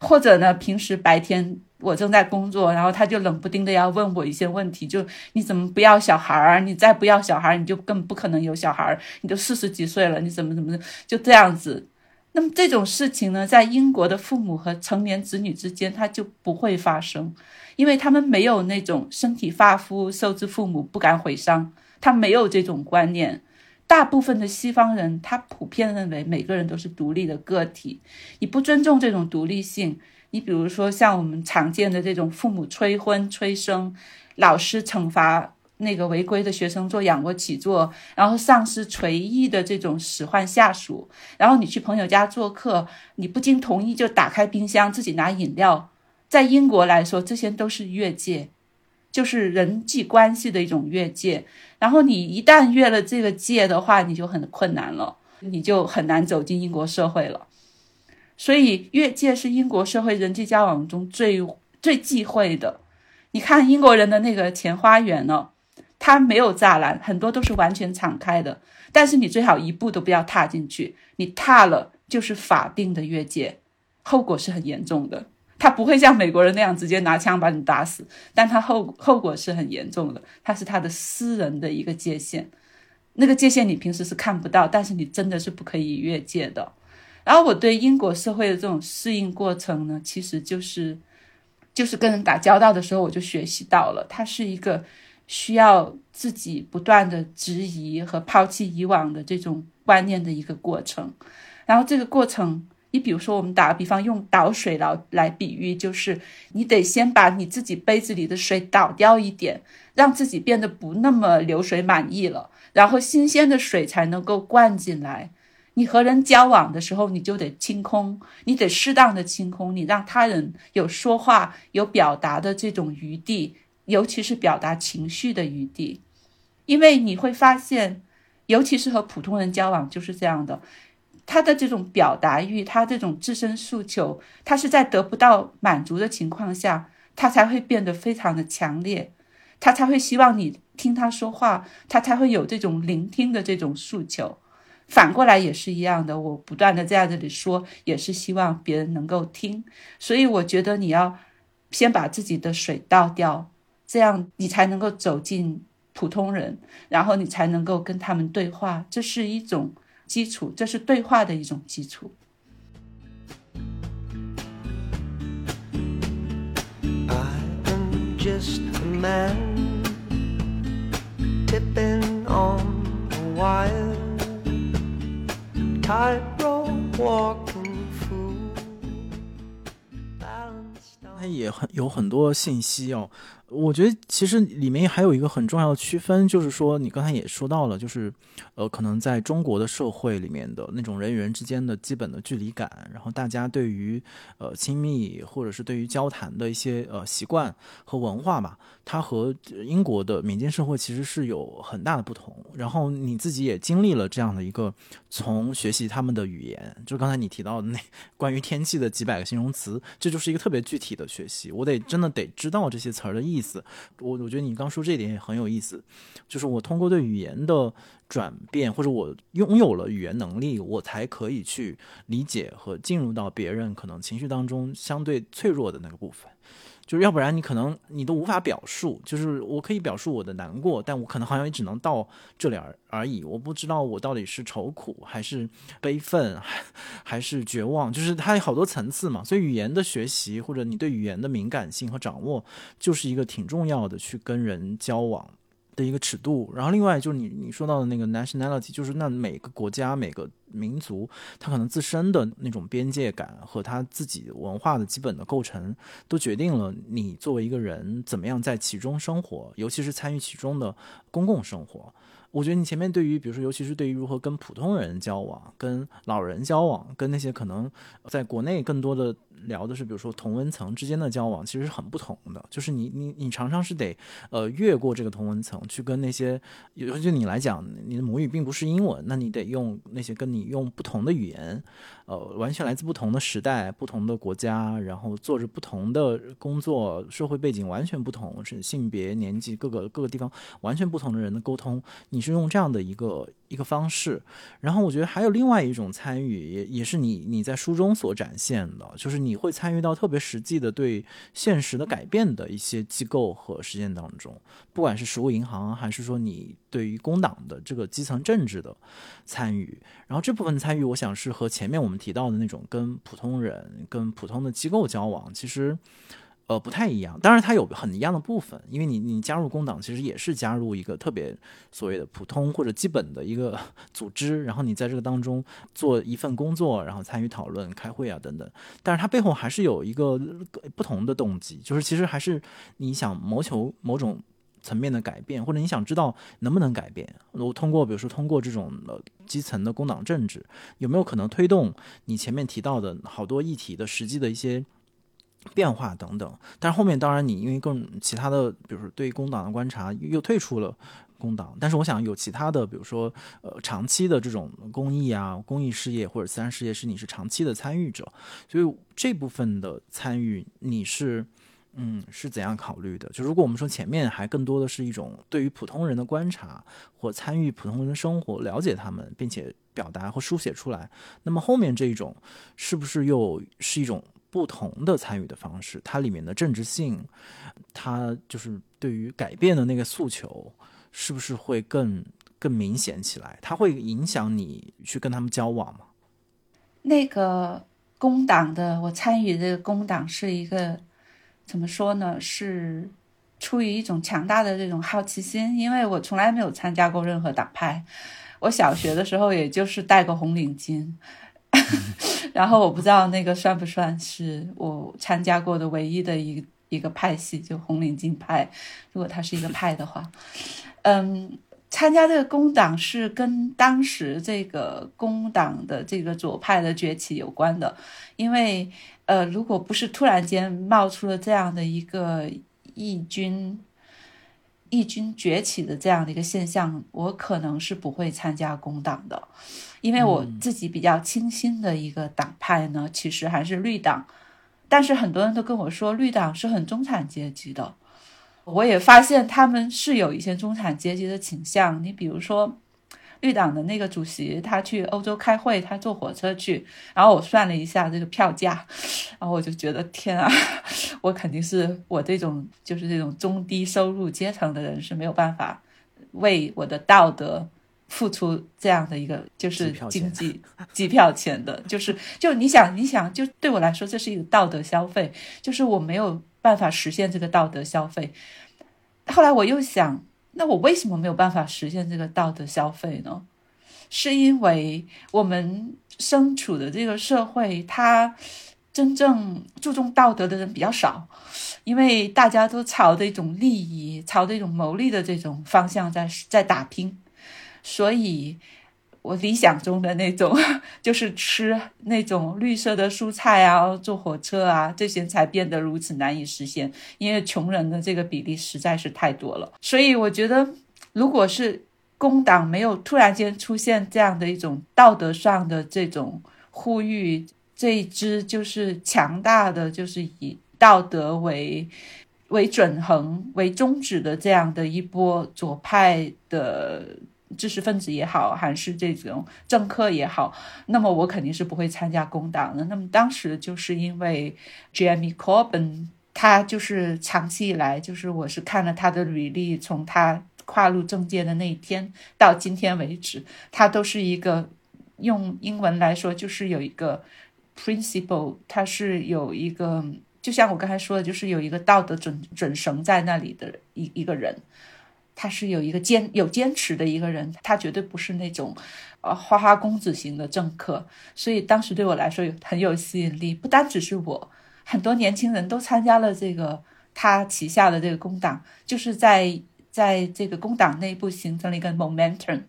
或者呢，平时白天我正在工作，然后她就冷不丁的要问我一些问题，就你怎么不要小孩儿？你再不要小孩儿，你就更不可能有小孩儿，你都四十几岁了，你怎么怎么就这样子。那么这种事情呢，在英国的父母和成年子女之间，它就不会发生，因为他们没有那种身体发肤受之父母不敢毁伤，他没有这种观念。大部分的西方人，他普遍认为每个人都是独立的个体，你不尊重这种独立性，你比如说像我们常见的这种父母催婚催生，老师惩罚。那个违规的学生做仰卧起坐，然后上司随意的这种使唤下属，然后你去朋友家做客，你不经同意就打开冰箱自己拿饮料，在英国来说，这些都是越界，就是人际关系的一种越界。然后你一旦越了这个界的话，你就很困难了，你就很难走进英国社会了。所以越界是英国社会人际交往中最最忌讳的。你看英国人的那个前花园呢？它没有栅栏，很多都是完全敞开的。但是你最好一步都不要踏进去，你踏了就是法定的越界。后果是很严重的。他不会像美国人那样直接拿枪把你打死，但他后后果是很严重的。他是他的私人的一个界限，那个界限你平时是看不到，但是你真的是不可以越界的。然后我对英国社会的这种适应过程呢，其实就是就是跟人打交道的时候，我就学习到了，它是一个需要自己不断的质疑和抛弃以往的这种观念的一个过程。然后这个过程。你比如说，我们打个比方，用倒水来来比喻，就是你得先把你自己杯子里的水倒掉一点，让自己变得不那么流水满溢了，然后新鲜的水才能够灌进来。你和人交往的时候，你就得清空，你得适当的清空，你让他人有说话、有表达的这种余地，尤其是表达情绪的余地，因为你会发现，尤其是和普通人交往就是这样的。他的这种表达欲，他这种自身诉求，他是在得不到满足的情况下，他才会变得非常的强烈，他才会希望你听他说话，他才会有这种聆听的这种诉求。反过来也是一样的，我不断的在这里说，也是希望别人能够听。所以我觉得你要先把自己的水倒掉，这样你才能够走进普通人，然后你才能够跟他们对话。这是一种。基础，这是对话的一种基础。它也很有很多信息哦。我觉得其实里面还有一个很重要的区分，就是说你刚才也说到了，就是呃，可能在中国的社会里面的那种人与人之间的基本的距离感，然后大家对于呃亲密或者是对于交谈的一些呃习惯和文化吧，它和英国的民间社会其实是有很大的不同。然后你自己也经历了这样的一个从学习他们的语言，就刚才你提到的那关于天气的几百个形容词，这就是一个特别具体的学习。我得真的得知道这些词儿的意思。我我觉得你刚说这点也很有意思，就是我通过对语言的转变，或者我拥有了语言能力，我才可以去理解和进入到别人可能情绪当中相对脆弱的那个部分。就是要不然你可能你都无法表述，就是我可以表述我的难过，但我可能好像也只能到这里而而已。我不知道我到底是愁苦还是悲愤，还 [LAUGHS] 还是绝望，就是它有好多层次嘛。所以语言的学习或者你对语言的敏感性和掌握，就是一个挺重要的去跟人交往。的一个尺度，然后另外就是你你说到的那个 nationality，就是那每个国家每个民族，它可能自身的那种边界感和它自己文化的基本的构成，都决定了你作为一个人怎么样在其中生活，尤其是参与其中的公共生活。我觉得你前面对于，比如说，尤其是对于如何跟普通人交往、跟老人交往、跟那些可能在国内更多的聊的是，比如说同温层之间的交往，其实是很不同的。就是你你你常常是得呃越过这个同温层，去跟那些，尤其你来讲，你的母语并不是英文，那你得用那些跟你用不同的语言。呃，完全来自不同的时代、不同的国家，然后做着不同的工作，社会背景完全不同，是性别、年纪各个各个地方完全不同的人的沟通，你是用这样的一个一个方式。然后我觉得还有另外一种参与，也也是你你在书中所展现的，就是你你会参与到特别实际的对现实的改变的一些机构和实践当中，不管是实物银行，还是说你对于工党的这个基层政治的参与。然后这部分参与，我想是和前面我们。提到的那种跟普通人、跟普通的机构交往，其实呃不太一样。当然，它有很一样的部分，因为你你加入工党，其实也是加入一个特别所谓的普通或者基本的一个 [LAUGHS] 组织，然后你在这个当中做一份工作，然后参与讨论、开会啊等等。但是它背后还是有一个不同的动机，就是其实还是你想谋求某种。层面的改变，或者你想知道能不能改变？我通过，比如说通过这种呃基层的工党政治，有没有可能推动你前面提到的好多议题的实际的一些变化等等？但是后面当然你因为更其他的，比如说对工党的观察，又退出了工党。但是我想有其他的，比如说呃长期的这种公益啊、公益事业或者慈善事业，是你是长期的参与者，所以这部分的参与你是。嗯，是怎样考虑的？就如果我们说前面还更多的是一种对于普通人的观察或参与普通人的生活，了解他们，并且表达或书写出来，那么后面这一种是不是又是一种不同的参与的方式？它里面的政治性，它就是对于改变的那个诉求，是不是会更更明显起来？它会影响你去跟他们交往吗？那个工党的，我参与的工党是一个。怎么说呢？是出于一种强大的这种好奇心，因为我从来没有参加过任何党派。我小学的时候也就是戴个红领巾，[LAUGHS] 然后我不知道那个算不算是我参加过的唯一的一一个派系，就红领巾派。如果它是一个派的话，嗯，参加这个工党是跟当时这个工党的这个左派的崛起有关的，因为。呃，如果不是突然间冒出了这样的一个义军，义军崛起的这样的一个现象，我可能是不会参加工党的，因为我自己比较清新的一个党派呢，其实还是绿党。但是很多人都跟我说，绿党是很中产阶级的，我也发现他们是有一些中产阶级的倾向。你比如说。绿党的那个主席，他去欧洲开会，他坐火车去，然后我算了一下这个票价，然后我就觉得天啊，[LAUGHS] 我肯定是我这种就是这种中低收入阶层的人是没有办法为我的道德付出这样的一个就是经济机票钱的，就是就你想你想就对我来说这是一个道德消费，就是我没有办法实现这个道德消费。后来我又想。那我为什么没有办法实现这个道德消费呢？是因为我们身处的这个社会，它真正注重道德的人比较少，因为大家都朝着一种利益、朝着一种牟利的这种方向在在打拼，所以。我理想中的那种，[LAUGHS] 就是吃那种绿色的蔬菜啊，坐火车啊，这些才变得如此难以实现。因为穷人的这个比例实在是太多了。所以我觉得，如果是工党没有突然间出现这样的一种道德上的这种呼吁，这一支就是强大的，就是以道德为为准衡为宗旨的这样的一波左派的。知识分子也好，还是这种政客也好，那么我肯定是不会参加工党的。那么当时就是因为 Jamie Corbyn，他就是长期以来，就是我是看了他的履历，从他跨入政界的那一天到今天为止，他都是一个用英文来说就是有一个 principle，他是有一个，就像我刚才说的，就是有一个道德准准绳在那里的一一个人。他是有一个坚有坚持的一个人，他绝对不是那种，呃，花花公子型的政客，所以当时对我来说有很有吸引力。不单只是我，很多年轻人都参加了这个他旗下的这个工党，就是在在这个工党内部形成了一个 momentum，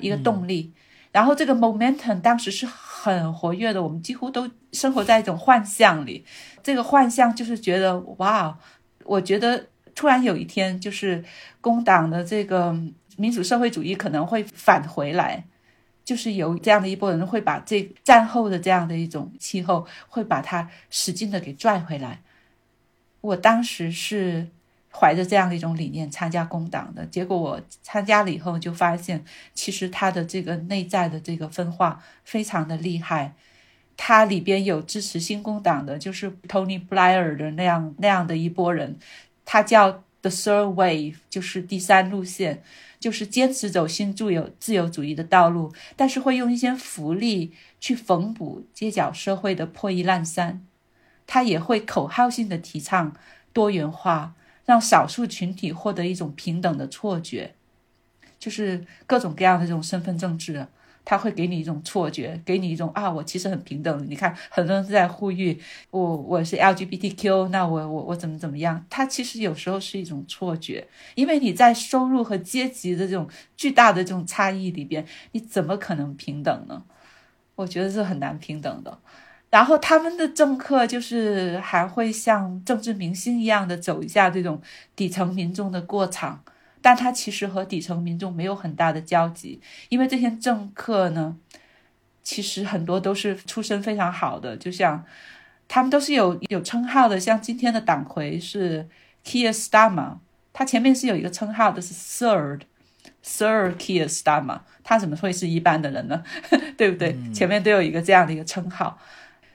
一个动力。然后这个 momentum 当时是很活跃的，我们几乎都生活在一种幻象里。这个幻象就是觉得哇，我觉得。突然有一天，就是工党的这个民主社会主义可能会返回来，就是有这样的一波人会把这战后的这样的一种气候，会把它使劲的给拽回来。我当时是怀着这样的一种理念参加工党的，结果我参加了以后就发现，其实它的这个内在的这个分化非常的厉害，它里边有支持新工党的，就是 Tony Blair 的那样那样的一波人。它叫 The Third Wave，就是第三路线，就是坚持走新自由自由主义的道路，但是会用一些福利去缝补街角社会的破衣烂衫。它也会口号性的提倡多元化，让少数群体获得一种平等的错觉，就是各种各样的这种身份政治。他会给你一种错觉，给你一种啊，我其实很平等。你看，很多人在呼吁我，我是 LGBTQ，那我我我怎么怎么样？他其实有时候是一种错觉，因为你在收入和阶级的这种巨大的这种差异里边，你怎么可能平等呢？我觉得是很难平等的。然后他们的政客就是还会像政治明星一样的走一下这种底层民众的过场。但他其实和底层民众没有很大的交集，因为这些政客呢，其实很多都是出身非常好的，就像他们都是有有称号的，像今天的党魁是 Keir Starmer，他前面是有一个称号的，是 Sir，Sir Keir Starmer，他怎么会是一般的人呢？[LAUGHS] 对不对？前面都有一个这样的一个称号，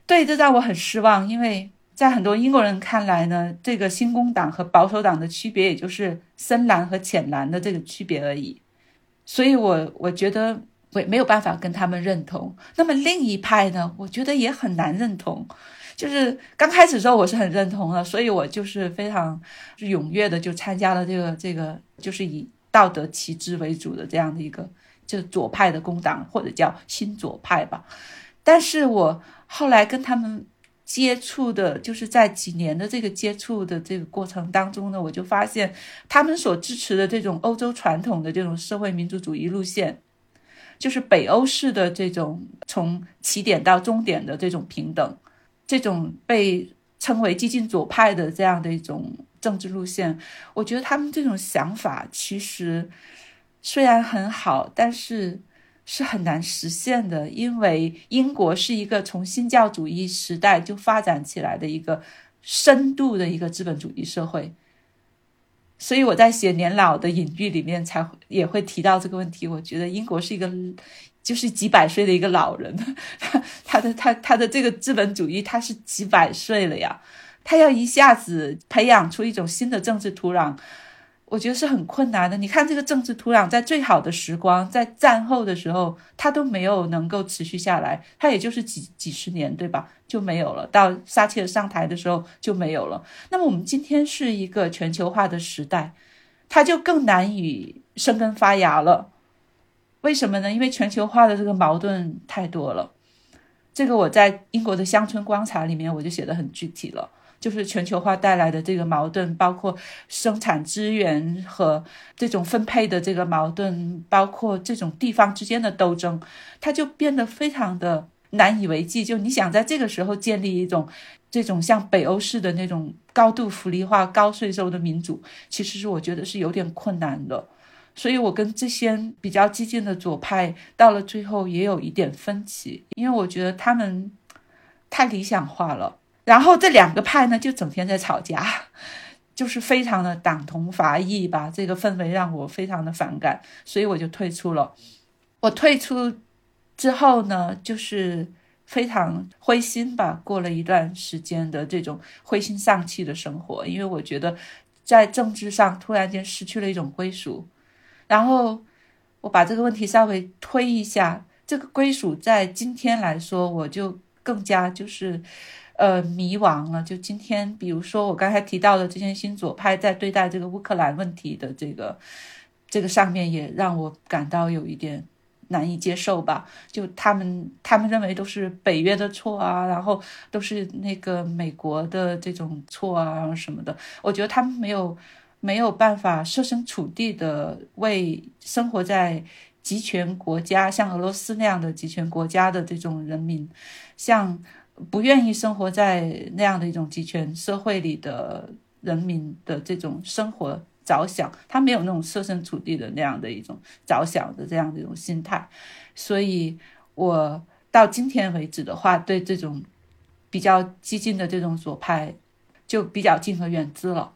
对，这让我很失望，因为在很多英国人看来呢，这个新工党和保守党的区别也就是深蓝和浅蓝的这个区别而已，所以我我觉得。我没有办法跟他们认同。那么另一派呢？我觉得也很难认同。就是刚开始的时候我是很认同的，所以我就是非常踊跃的就参加了这个这个，就是以道德旗帜为主的这样的一个，就左派的工党或者叫新左派吧。但是我后来跟他们接触的，就是在几年的这个接触的这个过程当中呢，我就发现他们所支持的这种欧洲传统的这种社会民主主义路线。就是北欧式的这种从起点到终点的这种平等，这种被称为激进左派的这样的一种政治路线，我觉得他们这种想法其实虽然很好，但是是很难实现的，因为英国是一个从新教主义时代就发展起来的一个深度的一个资本主义社会。所以我在写年老的隐喻里面才也会提到这个问题。我觉得英国是一个就是几百岁的一个老人，[LAUGHS] 他的他他的这个资本主义他是几百岁了呀，他要一下子培养出一种新的政治土壤。我觉得是很困难的。你看这个政治土壤，在最好的时光，在战后的时候，它都没有能够持续下来，它也就是几几十年，对吧？就没有了。到撒切尔上台的时候就没有了。那么我们今天是一个全球化的时代，它就更难以生根发芽了。为什么呢？因为全球化的这个矛盾太多了。这个我在英国的乡村观察里面，我就写的很具体了。就是全球化带来的这个矛盾，包括生产资源和这种分配的这个矛盾，包括这种地方之间的斗争，它就变得非常的难以为继。就你想在这个时候建立一种这种像北欧式的那种高度福利化、高税收的民主，其实是我觉得是有点困难的。所以我跟这些比较激进的左派到了最后也有一点分歧，因为我觉得他们太理想化了。然后这两个派呢，就整天在吵架，就是非常的党同伐异吧。这个氛围让我非常的反感，所以我就退出了。我退出之后呢，就是非常灰心吧，过了一段时间的这种灰心丧气的生活，因为我觉得在政治上突然间失去了一种归属。然后我把这个问题稍微推一下，这个归属在今天来说，我就更加就是。呃，迷茫了。就今天，比如说我刚才提到的这些新左派在对待这个乌克兰问题的这个这个上面，也让我感到有一点难以接受吧。就他们他们认为都是北约的错啊，然后都是那个美国的这种错啊什么的。我觉得他们没有没有办法设身处地的为生活在集权国家，像俄罗斯那样的集权国家的这种人民，像。不愿意生活在那样的一种集权社会里的人民的这种生活着想，他没有那种设身处地的那样的一种着想的这样的一种心态，所以我到今天为止的话，对这种比较激进的这种左派就比较敬而远之了。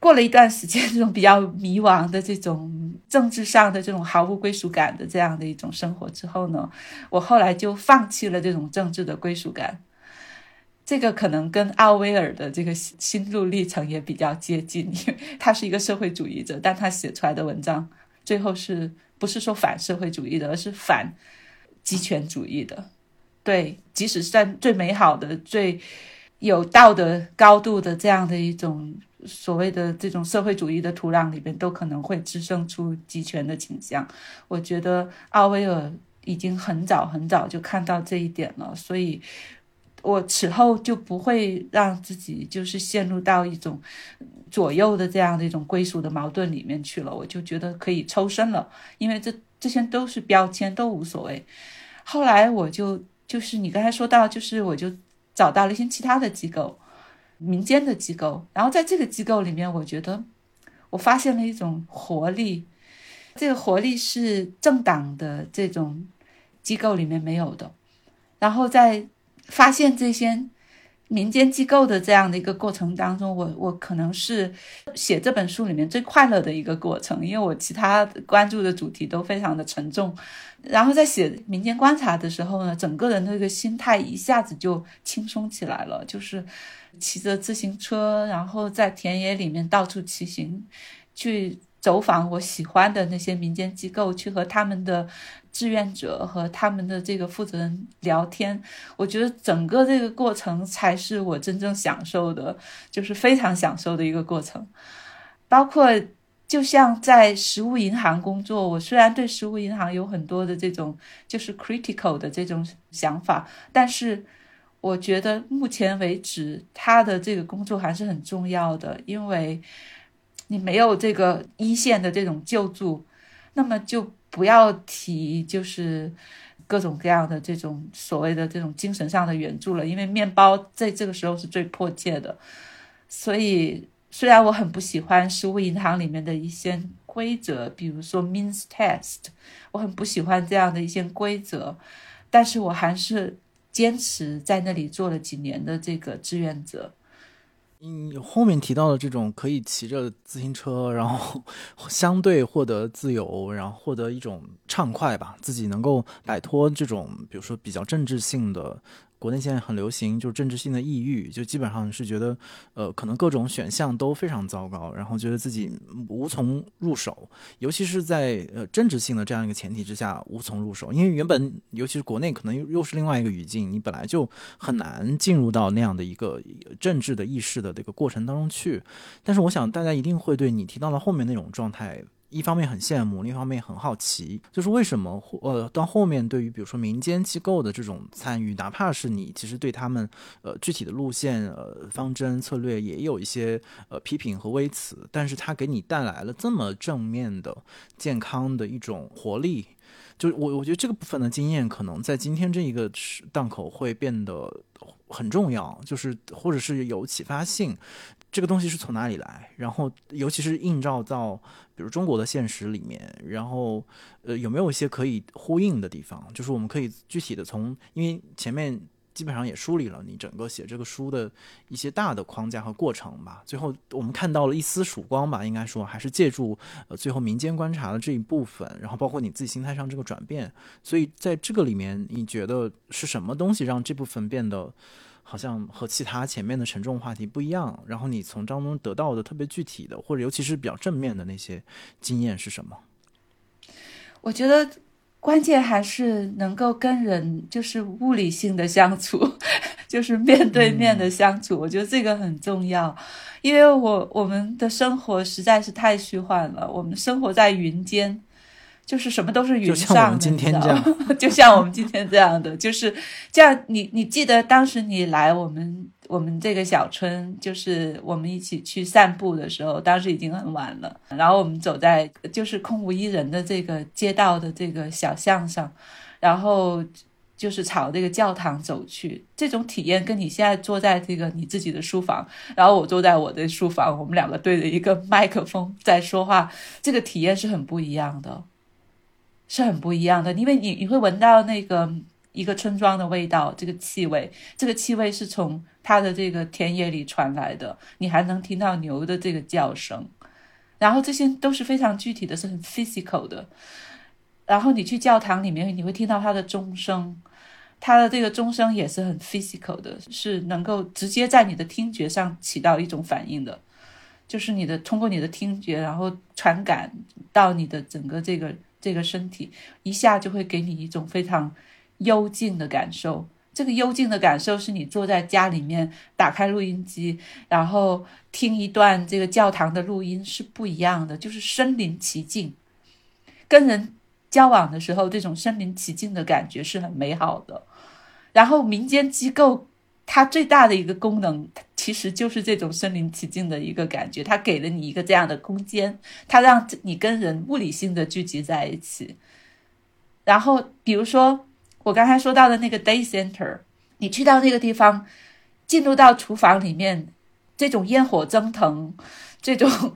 过了一段时间，这种比较迷茫的这种政治上的这种毫无归属感的这样的一种生活之后呢，我后来就放弃了这种政治的归属感。这个可能跟奥威尔的这个心路历程也比较接近，因为他是一个社会主义者，但他写出来的文章最后是不是说反社会主义的，而是反极权主义的。对，即使是在最美好的、最有道德高度的这样的一种。所谓的这种社会主义的土壤里边，都可能会滋生出集权的倾向。我觉得奥威尔已经很早很早就看到这一点了，所以我此后就不会让自己就是陷入到一种左右的这样的一种归属的矛盾里面去了。我就觉得可以抽身了，因为这这些都是标签，都无所谓。后来我就就是你刚才说到，就是我就找到了一些其他的机构。民间的机构，然后在这个机构里面，我觉得我发现了一种活力，这个活力是政党的这种机构里面没有的。然后在发现这些民间机构的这样的一个过程当中，我我可能是写这本书里面最快乐的一个过程，因为我其他关注的主题都非常的沉重。然后在写民间观察的时候呢，整个人的这个心态一下子就轻松起来了，就是骑着自行车，然后在田野里面到处骑行，去走访我喜欢的那些民间机构，去和他们的。志愿者和他们的这个负责人聊天，我觉得整个这个过程才是我真正享受的，就是非常享受的一个过程。包括就像在食物银行工作，我虽然对食物银行有很多的这种就是 critical 的这种想法，但是我觉得目前为止他的这个工作还是很重要的，因为你没有这个一线的这种救助，那么就。不要提就是各种各样的这种所谓的这种精神上的援助了，因为面包在这个时候是最迫切的。所以，虽然我很不喜欢食物银行里面的一些规则，比如说 means test，我很不喜欢这样的一些规则，但是我还是坚持在那里做了几年的这个志愿者。嗯，后面提到的这种可以骑着自行车，然后 [LAUGHS] 相对获得自由，然后获得一种畅快吧，自己能够摆脱这种，比如说比较政治性的。国内现在很流行，就是政治性的抑郁，就基本上是觉得，呃，可能各种选项都非常糟糕，然后觉得自己无从入手，尤其是在呃政治性的这样一个前提之下无从入手，因为原本尤其是国内可能又又是另外一个语境，你本来就很难进入到那样的一个政治的意识的这个过程当中去。但是我想大家一定会对你提到的后面那种状态。一方面很羡慕，另一方面很好奇，就是为什么呃到后面对于比如说民间机构的这种参与，哪怕是你其实对他们呃具体的路线呃方针策略也有一些呃批评和微词，但是它给你带来了这么正面的、健康的一种活力，就是我我觉得这个部分的经验可能在今天这一个档口会变得很重要，就是或者是有启发性。这个东西是从哪里来？然后，尤其是映照到比如中国的现实里面，然后，呃，有没有一些可以呼应的地方？就是我们可以具体的从，因为前面基本上也梳理了你整个写这个书的一些大的框架和过程吧。最后我们看到了一丝曙光吧，应该说还是借助呃最后民间观察的这一部分，然后包括你自己心态上这个转变。所以在这个里面，你觉得是什么东西让这部分变得？好像和其他前面的沉重话题不一样，然后你从当中得到的特别具体的，或者尤其是比较正面的那些经验是什么？我觉得关键还是能够跟人就是物理性的相处，[LAUGHS] 就是面对面的相处。我觉得这个很重要，因为我我们的生活实在是太虚幻了，我们生活在云间。就是什么都是云上的，你知道吗？[LAUGHS] 就像我们今天这样的，[LAUGHS] 就是这样。你你记得当时你来我们我们这个小村，就是我们一起去散步的时候，当时已经很晚了。然后我们走在就是空无一人的这个街道的这个小巷上，然后就是朝这个教堂走去。这种体验跟你现在坐在这个你自己的书房，然后我坐在我的书房，我们两个对着一个麦克风在说话，这个体验是很不一样的。是很不一样的，因为你你会闻到那个一个村庄的味道，这个气味，这个气味是从它的这个田野里传来的，你还能听到牛的这个叫声，然后这些都是非常具体的，是很 physical 的。然后你去教堂里面，你会听到它的钟声，它的这个钟声也是很 physical 的，是能够直接在你的听觉上起到一种反应的，就是你的通过你的听觉，然后传感到你的整个这个。这个身体一下就会给你一种非常幽静的感受。这个幽静的感受是你坐在家里面打开录音机，然后听一段这个教堂的录音是不一样的，就是身临其境。跟人交往的时候，这种身临其境的感觉是很美好的。然后民间机构。它最大的一个功能，其实就是这种身临其境的一个感觉。它给了你一个这样的空间，它让你跟人物理性的聚集在一起。然后，比如说我刚才说到的那个 day center，你去到那个地方，进入到厨房里面，这种烟火蒸腾，这种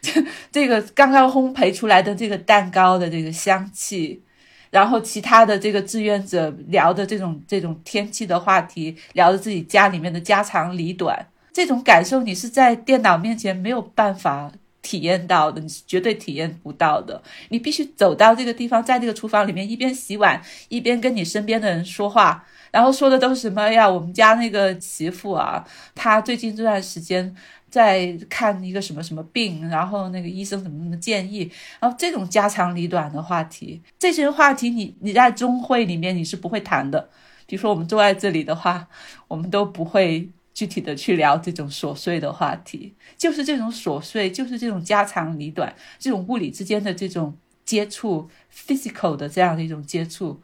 这这个刚刚烘焙出来的这个蛋糕的这个香气。然后其他的这个志愿者聊的这种这种天气的话题，聊的自己家里面的家长里短，这种感受你是在电脑面前没有办法体验到的，你是绝对体验不到的。你必须走到这个地方，在这个厨房里面一边洗碗一边跟你身边的人说话，然后说的都是什么呀？我们家那个媳妇啊，她最近这段时间。在看一个什么什么病，然后那个医生怎么怎么建议，然后这种家长里短的话题，这些话题你你在中会里面你是不会谈的。比如说我们坐在这里的话，我们都不会具体的去聊这种琐碎的话题，就是这种琐碎，就是这种家长里短，这种物理之间的这种接触，physical 的这样的一种接触，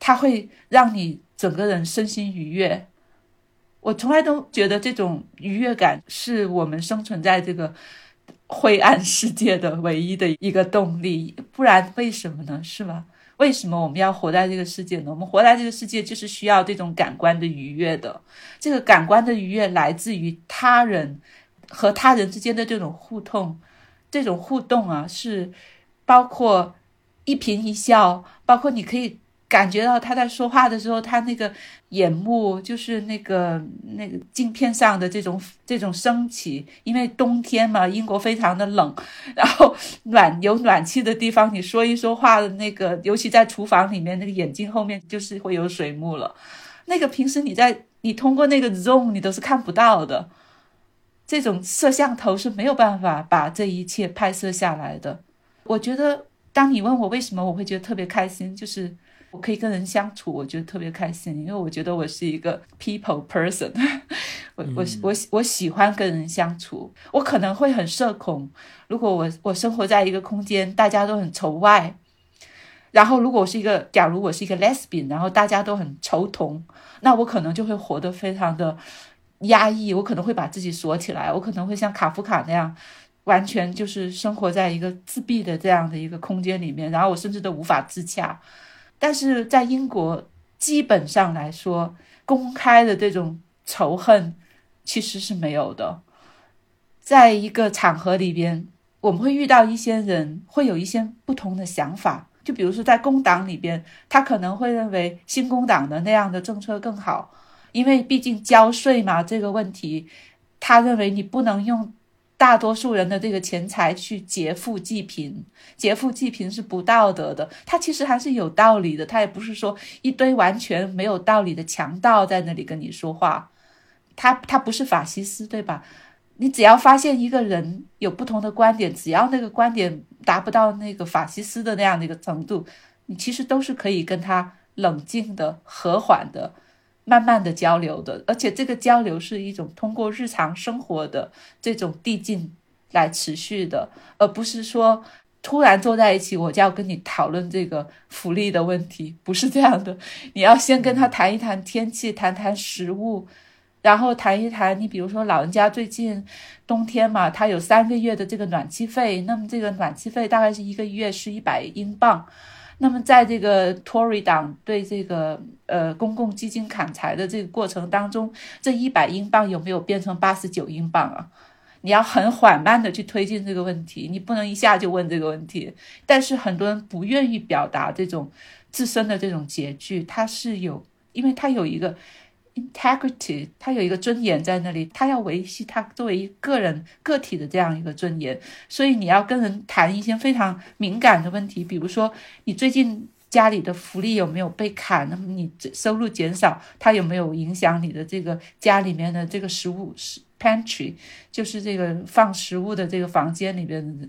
它会让你整个人身心愉悦。我从来都觉得这种愉悦感是我们生存在这个灰暗世界的唯一的一个动力，不然为什么呢？是吧？为什么我们要活在这个世界呢？我们活在这个世界就是需要这种感官的愉悦的。这个感官的愉悦来自于他人和他人之间的这种互动，这种互动啊，是包括一颦一笑，包括你可以。感觉到他在说话的时候，他那个眼目就是那个那个镜片上的这种这种升起，因为冬天嘛，英国非常的冷，然后暖有暖气的地方，你说一说话的那个，尤其在厨房里面，那个眼睛后面就是会有水幕了。那个平时你在你通过那个 zoom 你都是看不到的，这种摄像头是没有办法把这一切拍摄下来的。我觉得，当你问我为什么我会觉得特别开心，就是。我可以跟人相处，我觉得特别开心，因为我觉得我是一个 people person，[LAUGHS] 我我我我喜欢跟人相处。我可能会很社恐，如果我我生活在一个空间，大家都很仇外，然后如果我是一个，假如我是一个 lesbian，然后大家都很仇同，那我可能就会活得非常的压抑，我可能会把自己锁起来，我可能会像卡夫卡那样，完全就是生活在一个自闭的这样的一个空间里面，然后我甚至都无法自洽。但是在英国，基本上来说，公开的这种仇恨其实是没有的。在一个场合里边，我们会遇到一些人，会有一些不同的想法。就比如说在工党里边，他可能会认为新工党的那样的政策更好，因为毕竟交税嘛，这个问题，他认为你不能用。大多数人的这个钱财去劫富济贫，劫富济贫是不道德的。他其实还是有道理的，他也不是说一堆完全没有道理的强盗在那里跟你说话。他他不是法西斯，对吧？你只要发现一个人有不同的观点，只要那个观点达不到那个法西斯的那样的一个程度，你其实都是可以跟他冷静的、和缓的。慢慢的交流的，而且这个交流是一种通过日常生活的这种递进来持续的，而不是说突然坐在一起我就要跟你讨论这个福利的问题，不是这样的。你要先跟他谈一谈天气，谈谈食物，然后谈一谈你比如说老人家最近冬天嘛，他有三个月的这个暖气费，那么这个暖气费大概是一个月是一百英镑。那么，在这个 Tory 党对这个呃公共基金砍柴的这个过程当中，这一百英镑有没有变成八十九英镑啊？你要很缓慢的去推进这个问题，你不能一下就问这个问题。但是很多人不愿意表达这种自身的这种拮据，他是有，因为他有一个。integrity，他有一个尊严在那里，他要维系他作为一个人个体的这样一个尊严。所以你要跟人谈一些非常敏感的问题，比如说你最近家里的福利有没有被砍？那么你收入减少，它有没有影响你的这个家里面的这个食物是 pantry，就是这个放食物的这个房间里边的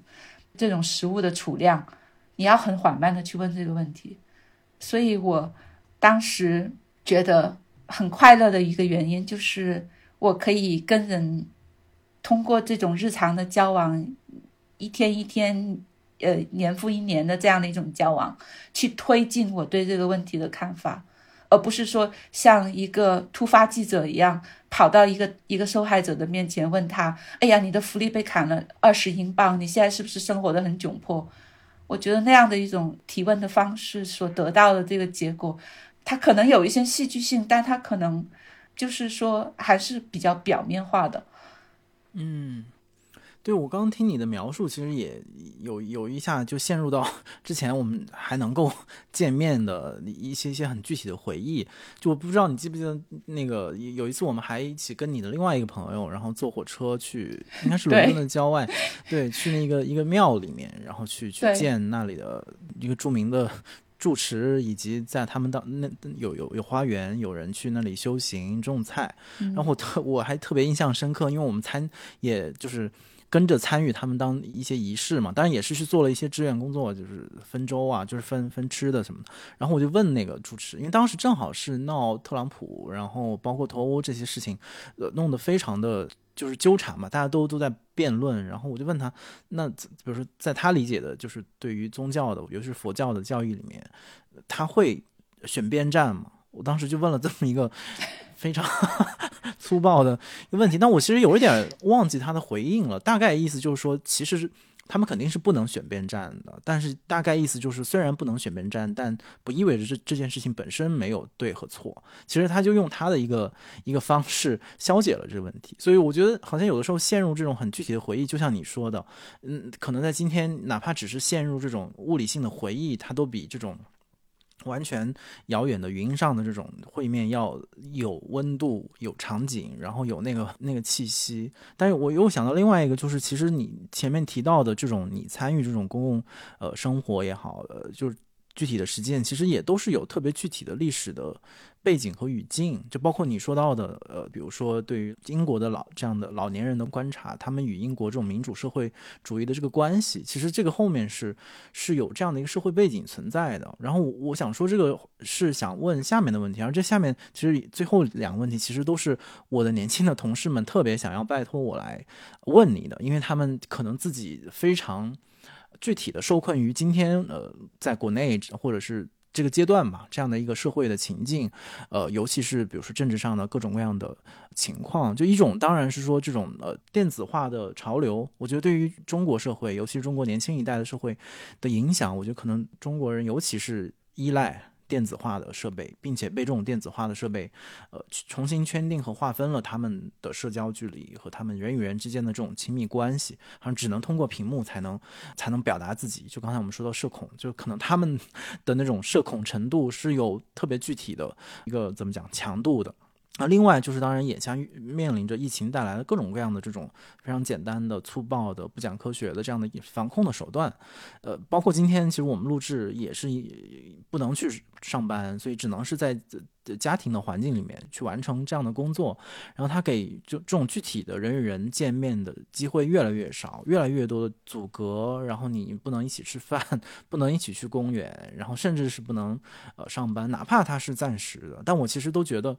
这种食物的储量？你要很缓慢的去问这个问题。所以我当时觉得。很快乐的一个原因就是，我可以跟人通过这种日常的交往，一天一天，呃，年复一年的这样的一种交往，去推进我对这个问题的看法，而不是说像一个突发记者一样，跑到一个一个受害者的面前问他：“哎呀，你的福利被砍了二十英镑，你现在是不是生活的很窘迫？”我觉得那样的一种提问的方式所得到的这个结果。它可能有一些戏剧性，但它可能就是说还是比较表面化的。嗯，对我刚刚听你的描述，其实也有有一下就陷入到之前我们还能够见面的一些一些很具体的回忆。就我不知道你记不记得那个有一次我们还一起跟你的另外一个朋友，然后坐火车去，应该是伦敦的郊外，对，去那个一个庙里面，然后去去见那里的一个著名的。住持以及在他们当那有有有花园，有人去那里修行种菜，然后我特我还特别印象深刻，因为我们参也就是跟着参与他们当一些仪式嘛，当然也是去做了一些志愿工作，就是分粥啊，就是分分吃的什么的。然后我就问那个住持，因为当时正好是闹特朗普，然后包括脱欧这些事情，呃，弄得非常的。就是纠缠嘛，大家都都在辩论，然后我就问他，那比如说在他理解的，就是对于宗教的，尤其是佛教的教义里面，他会选边站吗？我当时就问了这么一个非常 [LAUGHS] 粗暴的一个问题，但我其实有一点忘记他的回应了，大概意思就是说，其实是。他们肯定是不能选边站的，但是大概意思就是，虽然不能选边站，但不意味着这这件事情本身没有对和错。其实他就用他的一个一个方式消解了这个问题。所以我觉得，好像有的时候陷入这种很具体的回忆，就像你说的，嗯，可能在今天，哪怕只是陷入这种物理性的回忆，它都比这种。完全遥远的云上的这种会面要有温度、有场景，然后有那个那个气息。但是我又想到另外一个，就是其实你前面提到的这种你参与这种公共呃生活也好，呃，就是具体的实践，其实也都是有特别具体的历史的。背景和语境，就包括你说到的，呃，比如说对于英国的老这样的老年人的观察，他们与英国这种民主社会主义的这个关系，其实这个后面是是有这样的一个社会背景存在的。然后我想说，这个是想问下面的问题，而这下面其实最后两个问题，其实都是我的年轻的同事们特别想要拜托我来问你的，因为他们可能自己非常具体的受困于今天，呃，在国内或者是。这个阶段嘛，这样的一个社会的情境，呃，尤其是比如说政治上的各种各样的情况，就一种当然是说这种呃电子化的潮流，我觉得对于中国社会，尤其是中国年轻一代的社会的影响，我觉得可能中国人尤其是依赖。电子化的设备，并且被这种电子化的设备，呃，重新圈定和划分了他们的社交距离和他们人与人之间的这种亲密关系，好像只能通过屏幕才能才能表达自己。就刚才我们说到社恐，就可能他们的那种社恐程度是有特别具体的一个怎么讲强度的。那另外就是，当然眼下面临着疫情带来的各种各样的这种非常简单的、粗暴的、不讲科学的这样的防控的手段，呃，包括今天其实我们录制也是不能去上班，所以只能是在家庭的环境里面去完成这样的工作。然后他给就这种具体的人与人见面的机会越来越少，越来越多的阻隔，然后你不能一起吃饭，不能一起去公园，然后甚至是不能呃上班，哪怕他是暂时的。但我其实都觉得。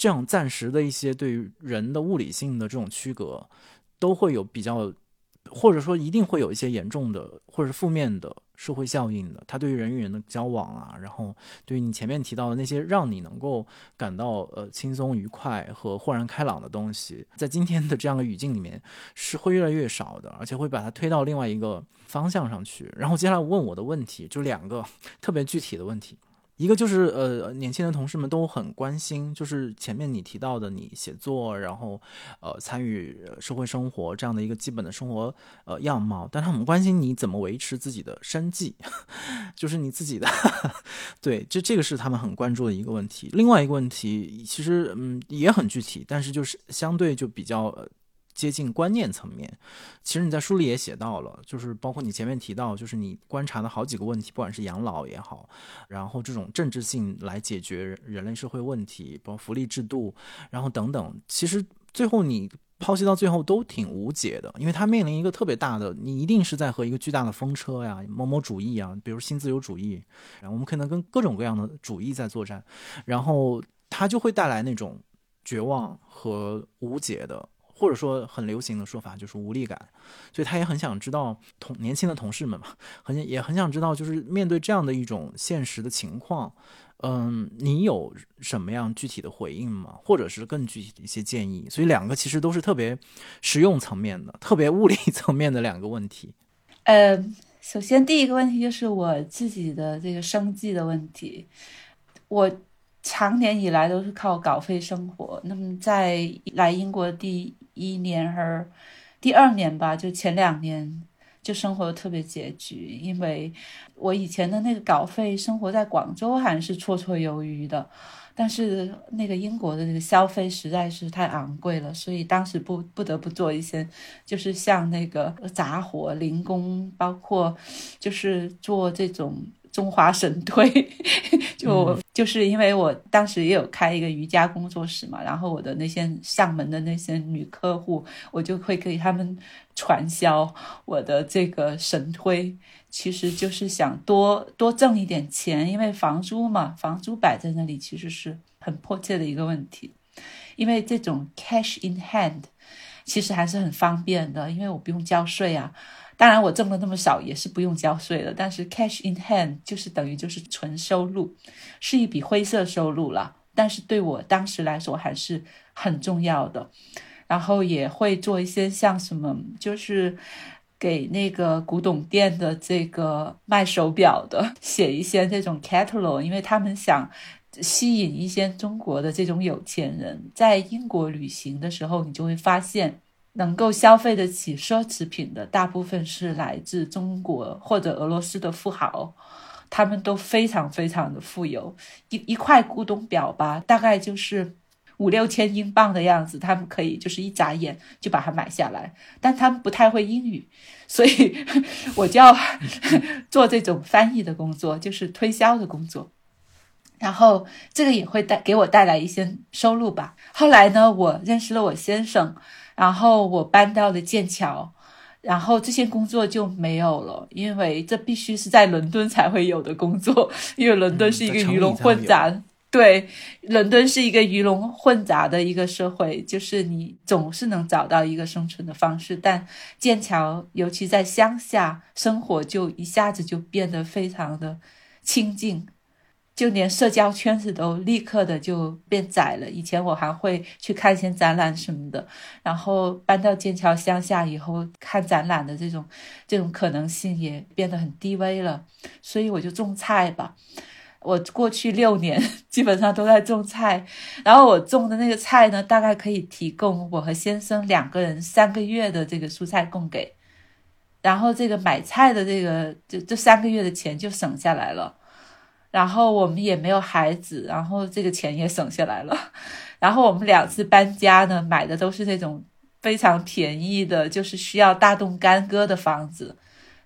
这样暂时的一些对于人的物理性的这种区隔，都会有比较，或者说一定会有一些严重的或者是负面的社会效应的。它对于人与人的交往啊，然后对于你前面提到的那些让你能够感到呃轻松愉快和豁然开朗的东西，在今天的这样的语境里面是会越来越少的，而且会把它推到另外一个方向上去。然后接下来问我的问题就两个特别具体的问题。一个就是呃，年轻的同事们都很关心，就是前面你提到的，你写作，然后呃参与社会生活这样的一个基本的生活呃样貌，但他们关心你怎么维持自己的生计，[LAUGHS] 就是你自己的，[LAUGHS] 对，这这个是他们很关注的一个问题。另外一个问题其实嗯也很具体，但是就是相对就比较。接近观念层面，其实你在书里也写到了，就是包括你前面提到，就是你观察的好几个问题，不管是养老也好，然后这种政治性来解决人类社会问题，包括福利制度，然后等等，其实最后你剖析到最后都挺无解的，因为它面临一个特别大的，你一定是在和一个巨大的风车呀，某某主义啊，比如新自由主义，然后我们可能跟各种各样的主义在作战，然后它就会带来那种绝望和无解的。或者说很流行的说法就是无力感，所以他也很想知道同年轻的同事们嘛，很也很想知道，就是面对这样的一种现实的情况，嗯，你有什么样具体的回应吗？或者是更具体的一些建议？所以两个其实都是特别实用层面的、特别物理 [LAUGHS] 层面的两个问题。呃，首先第一个问题就是我自己的这个生计的问题，我。长年以来都是靠稿费生活。那么在来英国第一年儿，第二年吧，就前两年就生活的特别拮据，因为我以前的那个稿费，生活在广州还是绰绰有余的。但是那个英国的那个消费实在是太昂贵了，所以当时不不得不做一些，就是像那个杂活、零工，包括就是做这种中华神推，[LAUGHS] 就就是因为我当时也有开一个瑜伽工作室嘛，然后我的那些上门的那些女客户，我就会给他们传销我的这个神推。其实就是想多多挣一点钱，因为房租嘛，房租摆在那里其实是很迫切的一个问题。因为这种 cash in hand 其实还是很方便的，因为我不用交税啊。当然我挣了那么少也是不用交税的，但是 cash in hand 就是等于就是纯收入，是一笔灰色收入了。但是对我当时来说还是很重要的。然后也会做一些像什么就是。给那个古董店的这个卖手表的写一些这种 catalog，因为他们想吸引一些中国的这种有钱人，在英国旅行的时候，你就会发现能够消费得起奢侈品的大部分是来自中国或者俄罗斯的富豪，他们都非常非常的富有，一一块古董表吧，大概就是。五六千英镑的样子，他们可以就是一眨眼就把它买下来，但他们不太会英语，所以 [LAUGHS] 我就要 [LAUGHS] 做这种翻译的工作，就是推销的工作。然后这个也会带给我带来一些收入吧。后来呢，我认识了我先生，然后我搬到了剑桥，然后这些工作就没有了，因为这必须是在伦敦才会有的工作，[LAUGHS] 因为伦敦是一个鱼龙混杂。对，伦敦是一个鱼龙混杂的一个社会，就是你总是能找到一个生存的方式。但剑桥，尤其在乡下生活，就一下子就变得非常的清静，就连社交圈子都立刻的就变窄了。以前我还会去看一些展览什么的，然后搬到剑桥乡下以后，看展览的这种这种可能性也变得很低微了。所以我就种菜吧。我过去六年基本上都在种菜，然后我种的那个菜呢，大概可以提供我和先生两个人三个月的这个蔬菜供给，然后这个买菜的这个这这三个月的钱就省下来了，然后我们也没有孩子，然后这个钱也省下来了，然后我们两次搬家呢，买的都是那种非常便宜的，就是需要大动干戈的房子，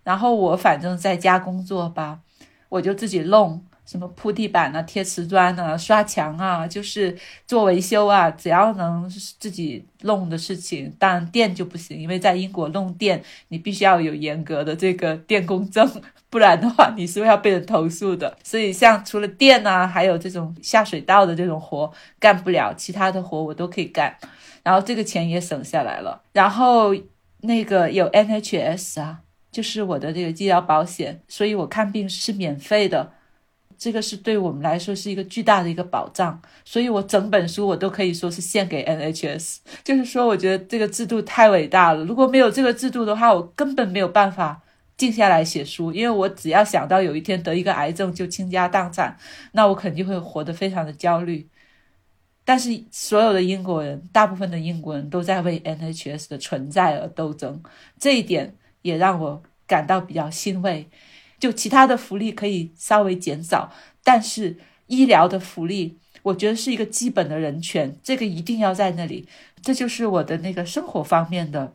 然后我反正在家工作吧，我就自己弄。什么铺地板啊、贴瓷砖啊、刷墙啊，就是做维修啊，只要能自己弄的事情。当然电就不行，因为在英国弄电，你必须要有严格的这个电工证，不然的话你是会要被人投诉的。所以像除了电啊，还有这种下水道的这种活干不了，其他的活我都可以干。然后这个钱也省下来了。然后那个有 NHS 啊，就是我的这个医疗保险，所以我看病是免费的。这个是对我们来说是一个巨大的一个保障，所以我整本书我都可以说是献给 NHS。就是说，我觉得这个制度太伟大了。如果没有这个制度的话，我根本没有办法静下来写书，因为我只要想到有一天得一个癌症就倾家荡产，那我肯定会活得非常的焦虑。但是所有的英国人，大部分的英国人都在为 NHS 的存在而斗争，这一点也让我感到比较欣慰。就其他的福利可以稍微减少，但是医疗的福利，我觉得是一个基本的人权，这个一定要在那里。这就是我的那个生活方面的、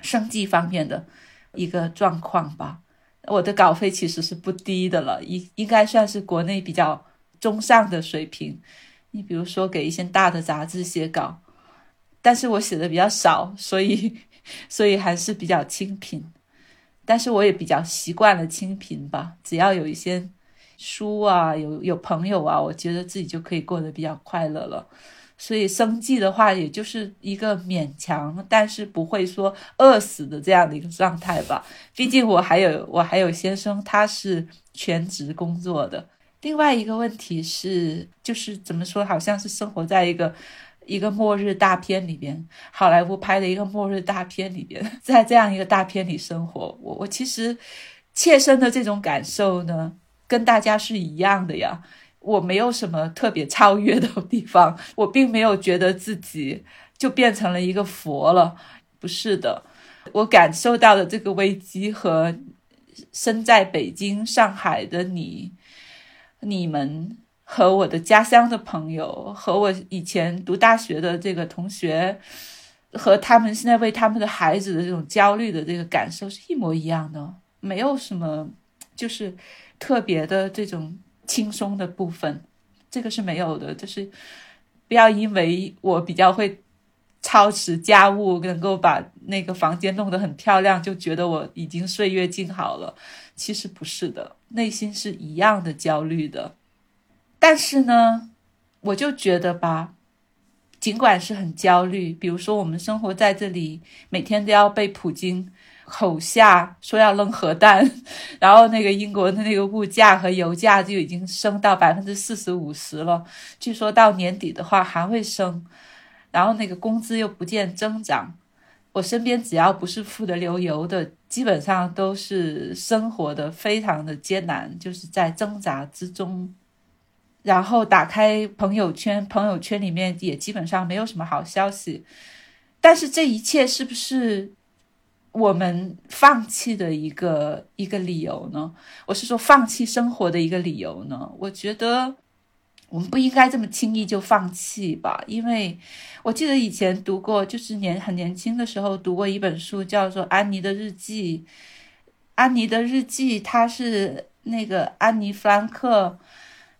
生计方面的一个状况吧。我的稿费其实是不低的了，应应该算是国内比较中上的水平。你比如说给一些大的杂志写稿，但是我写的比较少，所以 [LAUGHS] 所以还是比较清贫。但是我也比较习惯了清贫吧，只要有一些书啊，有有朋友啊，我觉得自己就可以过得比较快乐了。所以生计的话，也就是一个勉强，但是不会说饿死的这样的一个状态吧。毕竟我还有我还有先生，他是全职工作的。另外一个问题是，就是怎么说，好像是生活在一个。一个末日大片里边，好莱坞拍的一个末日大片里边，在这样一个大片里生活，我我其实切身的这种感受呢，跟大家是一样的呀。我没有什么特别超越的地方，我并没有觉得自己就变成了一个佛了。不是的，我感受到的这个危机和身在北京、上海的你、你们和我的家乡的朋友，和我以前读大学的这个同学，和他们现在为他们的孩子的这种焦虑的这个感受是一模一样的，没有什么就是特别的这种轻松的部分，这个是没有的，就是不要因为我比较会。操持家务，能够把那个房间弄得很漂亮，就觉得我已经岁月静好了。其实不是的，内心是一样的焦虑的。但是呢，我就觉得吧，尽管是很焦虑，比如说我们生活在这里，每天都要被普京吼下说要扔核弹，[LAUGHS] 然后那个英国的那个物价和油价就已经升到百分之四十五十了，据说到年底的话还会升。然后那个工资又不见增长，我身边只要不是富得流油的，基本上都是生活的非常的艰难，就是在挣扎之中。然后打开朋友圈，朋友圈里面也基本上没有什么好消息。但是这一切是不是我们放弃的一个一个理由呢？我是说放弃生活的一个理由呢？我觉得。我们不应该这么轻易就放弃吧，因为我记得以前读过，就是年很年轻的时候读过一本书，叫做《安妮的日记》。安妮的日记，它是那个安妮·弗兰克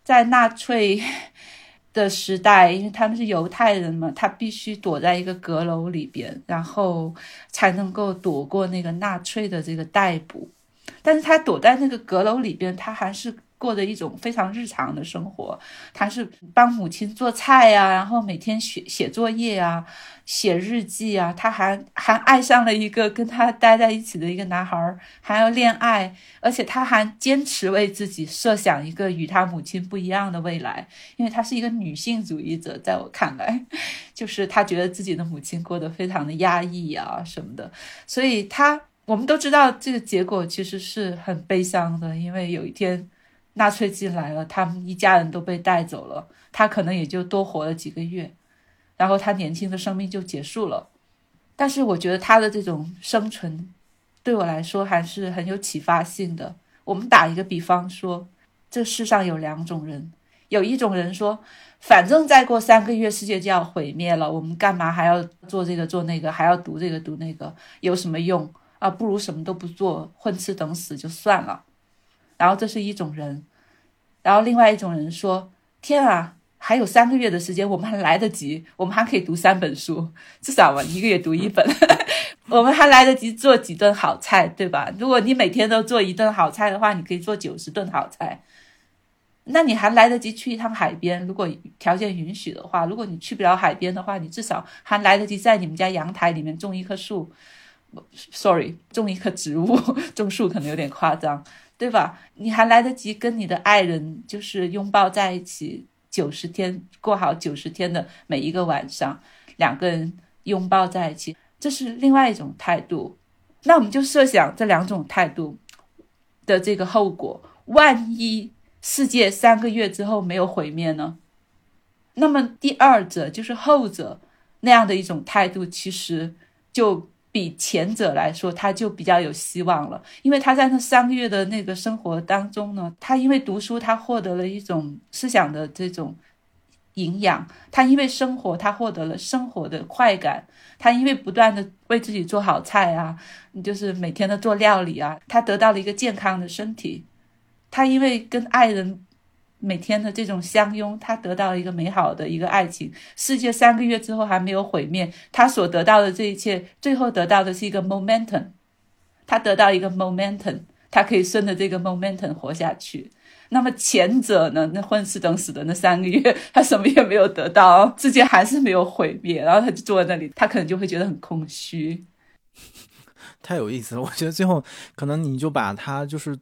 在纳粹 [LAUGHS] 的时代，因为他们是犹太人嘛，他必须躲在一个阁楼里边，然后才能够躲过那个纳粹的这个逮捕。但是他躲在那个阁楼里边，他还是。过着一种非常日常的生活，他是帮母亲做菜呀，然后每天写写作业啊，写日记啊，他还还爱上了一个跟他待在一起的一个男孩，还要恋爱，而且他还坚持为自己设想一个与他母亲不一样的未来，因为他是一个女性主义者，在我看来，[LAUGHS] 就是他觉得自己的母亲过得非常的压抑啊什么的，所以他我们都知道这个结果其实是很悲伤的，因为有一天。纳粹进来了，他们一家人都被带走了，他可能也就多活了几个月，然后他年轻的生命就结束了。但是我觉得他的这种生存，对我来说还是很有启发性的。我们打一个比方说，这世上有两种人，有一种人说，反正再过三个月世界就要毁灭了，我们干嘛还要做这个做那个，还要读这个读那个，有什么用啊？不如什么都不做，混吃等死就算了。然后这是一种人，然后另外一种人说：“天啊，还有三个月的时间，我们还来得及，我们还可以读三本书，至少嘛，一个月读一本，[LAUGHS] 我们还来得及做几顿好菜，对吧？如果你每天都做一顿好菜的话，你可以做九十顿好菜。那你还来得及去一趟海边，如果条件允许的话。如果你去不了海边的话，你至少还来得及在你们家阳台里面种一棵树，sorry，种一棵植物，种树可能有点夸张。”对吧？你还来得及跟你的爱人就是拥抱在一起九十天，过好九十天的每一个晚上，两个人拥抱在一起，这是另外一种态度。那我们就设想这两种态度的这个后果：万一世界三个月之后没有毁灭呢？那么第二者就是后者那样的一种态度，其实就。比前者来说，他就比较有希望了，因为他在那三个月的那个生活当中呢，他因为读书，他获得了一种思想的这种营养；他因为生活，他获得了生活的快感；他因为不断的为自己做好菜啊，就是每天的做料理啊，他得到了一个健康的身体；他因为跟爱人。每天的这种相拥，他得到了一个美好的一个爱情。世界三个月之后还没有毁灭，他所得到的这一切，最后得到的是一个 momentum。他得到一个 momentum，他可以顺着这个 momentum 活下去。那么前者呢？那混吃等死的那三个月，他什么也没有得到，世界还是没有毁灭，然后他就坐在那里，他可能就会觉得很空虚。[LAUGHS] 太有意思了，我觉得最后可能你就把他就是。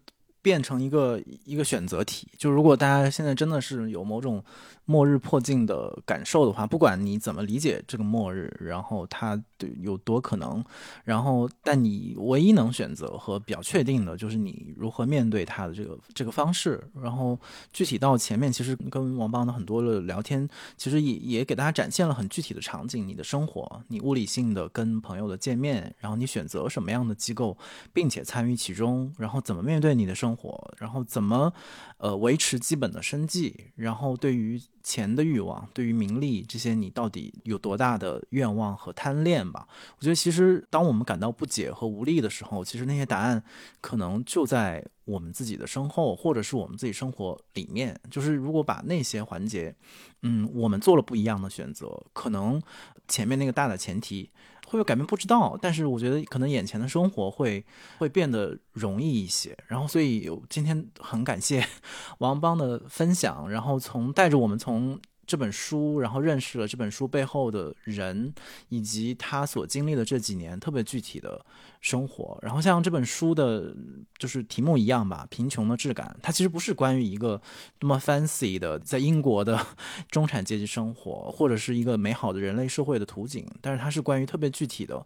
变成一个一个选择题，就如果大家现在真的是有某种末日迫近的感受的话，不管你怎么理解这个末日，然后它对有多可能。然后，但你唯一能选择和比较确定的就是你如何面对它的这个这个方式。然后，具体到前面，其实跟王邦的很多的聊天，其实也也给大家展现了很具体的场景：你的生活，你物理性的跟朋友的见面，然后你选择什么样的机构，并且参与其中，然后怎么面对你的生活，然后怎么呃维持基本的生计，然后对于。钱的欲望，对于名利这些，你到底有多大的愿望和贪恋吧？我觉得，其实当我们感到不解和无力的时候，其实那些答案可能就在我们自己的身后，或者是我们自己生活里面。就是如果把那些环节，嗯，我们做了不一样的选择，可能前面那个大的前提。会不会改变不知道，但是我觉得可能眼前的生活会会变得容易一些。然后，所以今天很感谢 [LAUGHS] 王邦的分享，然后从带着我们从。这本书，然后认识了这本书背后的人，以及他所经历的这几年特别具体的生活。然后像这本书的，就是题目一样吧，《贫穷的质感》。它其实不是关于一个多么 fancy 的在英国的 [LAUGHS] 中产阶级生活，或者是一个美好的人类社会的图景，但是它是关于特别具体的，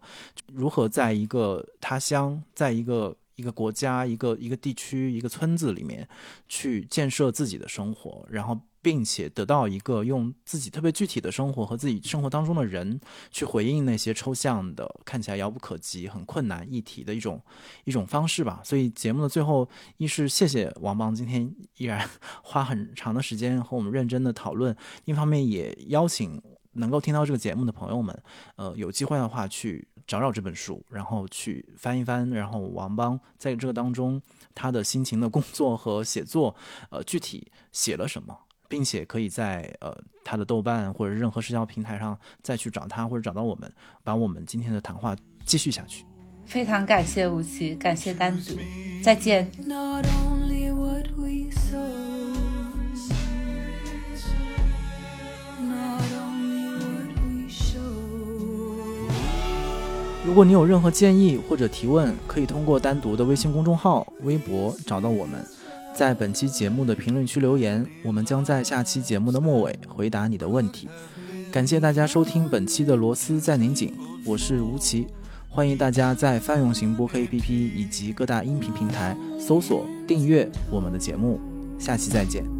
如何在一个他乡，在一个一个国家、一个一个地区、一个村子里面去建设自己的生活，然后。并且得到一个用自己特别具体的生活和自己生活当中的人去回应那些抽象的、看起来遥不可及、很困难议题的一种一种方式吧。所以节目的最后，一是谢谢王邦今天依然 [LAUGHS] 花很长的时间和我们认真的讨论；另一方面也邀请能够听到这个节目的朋友们，呃，有机会的话去找找这本书，然后去翻一翻，然后王邦在这个当中他的心情的工作和写作，呃，具体写了什么。并且可以在呃他的豆瓣或者任何社交平台上再去找他或者找到我们，把我们今天的谈话继续下去。非常感谢吴奇，感谢单独，再见。如果你有任何建议或者提问，可以通过单独的微信公众号、微博找到我们。在本期节目的评论区留言，我们将在下期节目的末尾回答你的问题。感谢大家收听本期的螺丝在拧紧，我是吴奇，欢迎大家在泛用型播客 APP 以及各大音频平台搜索订阅我们的节目，下期再见。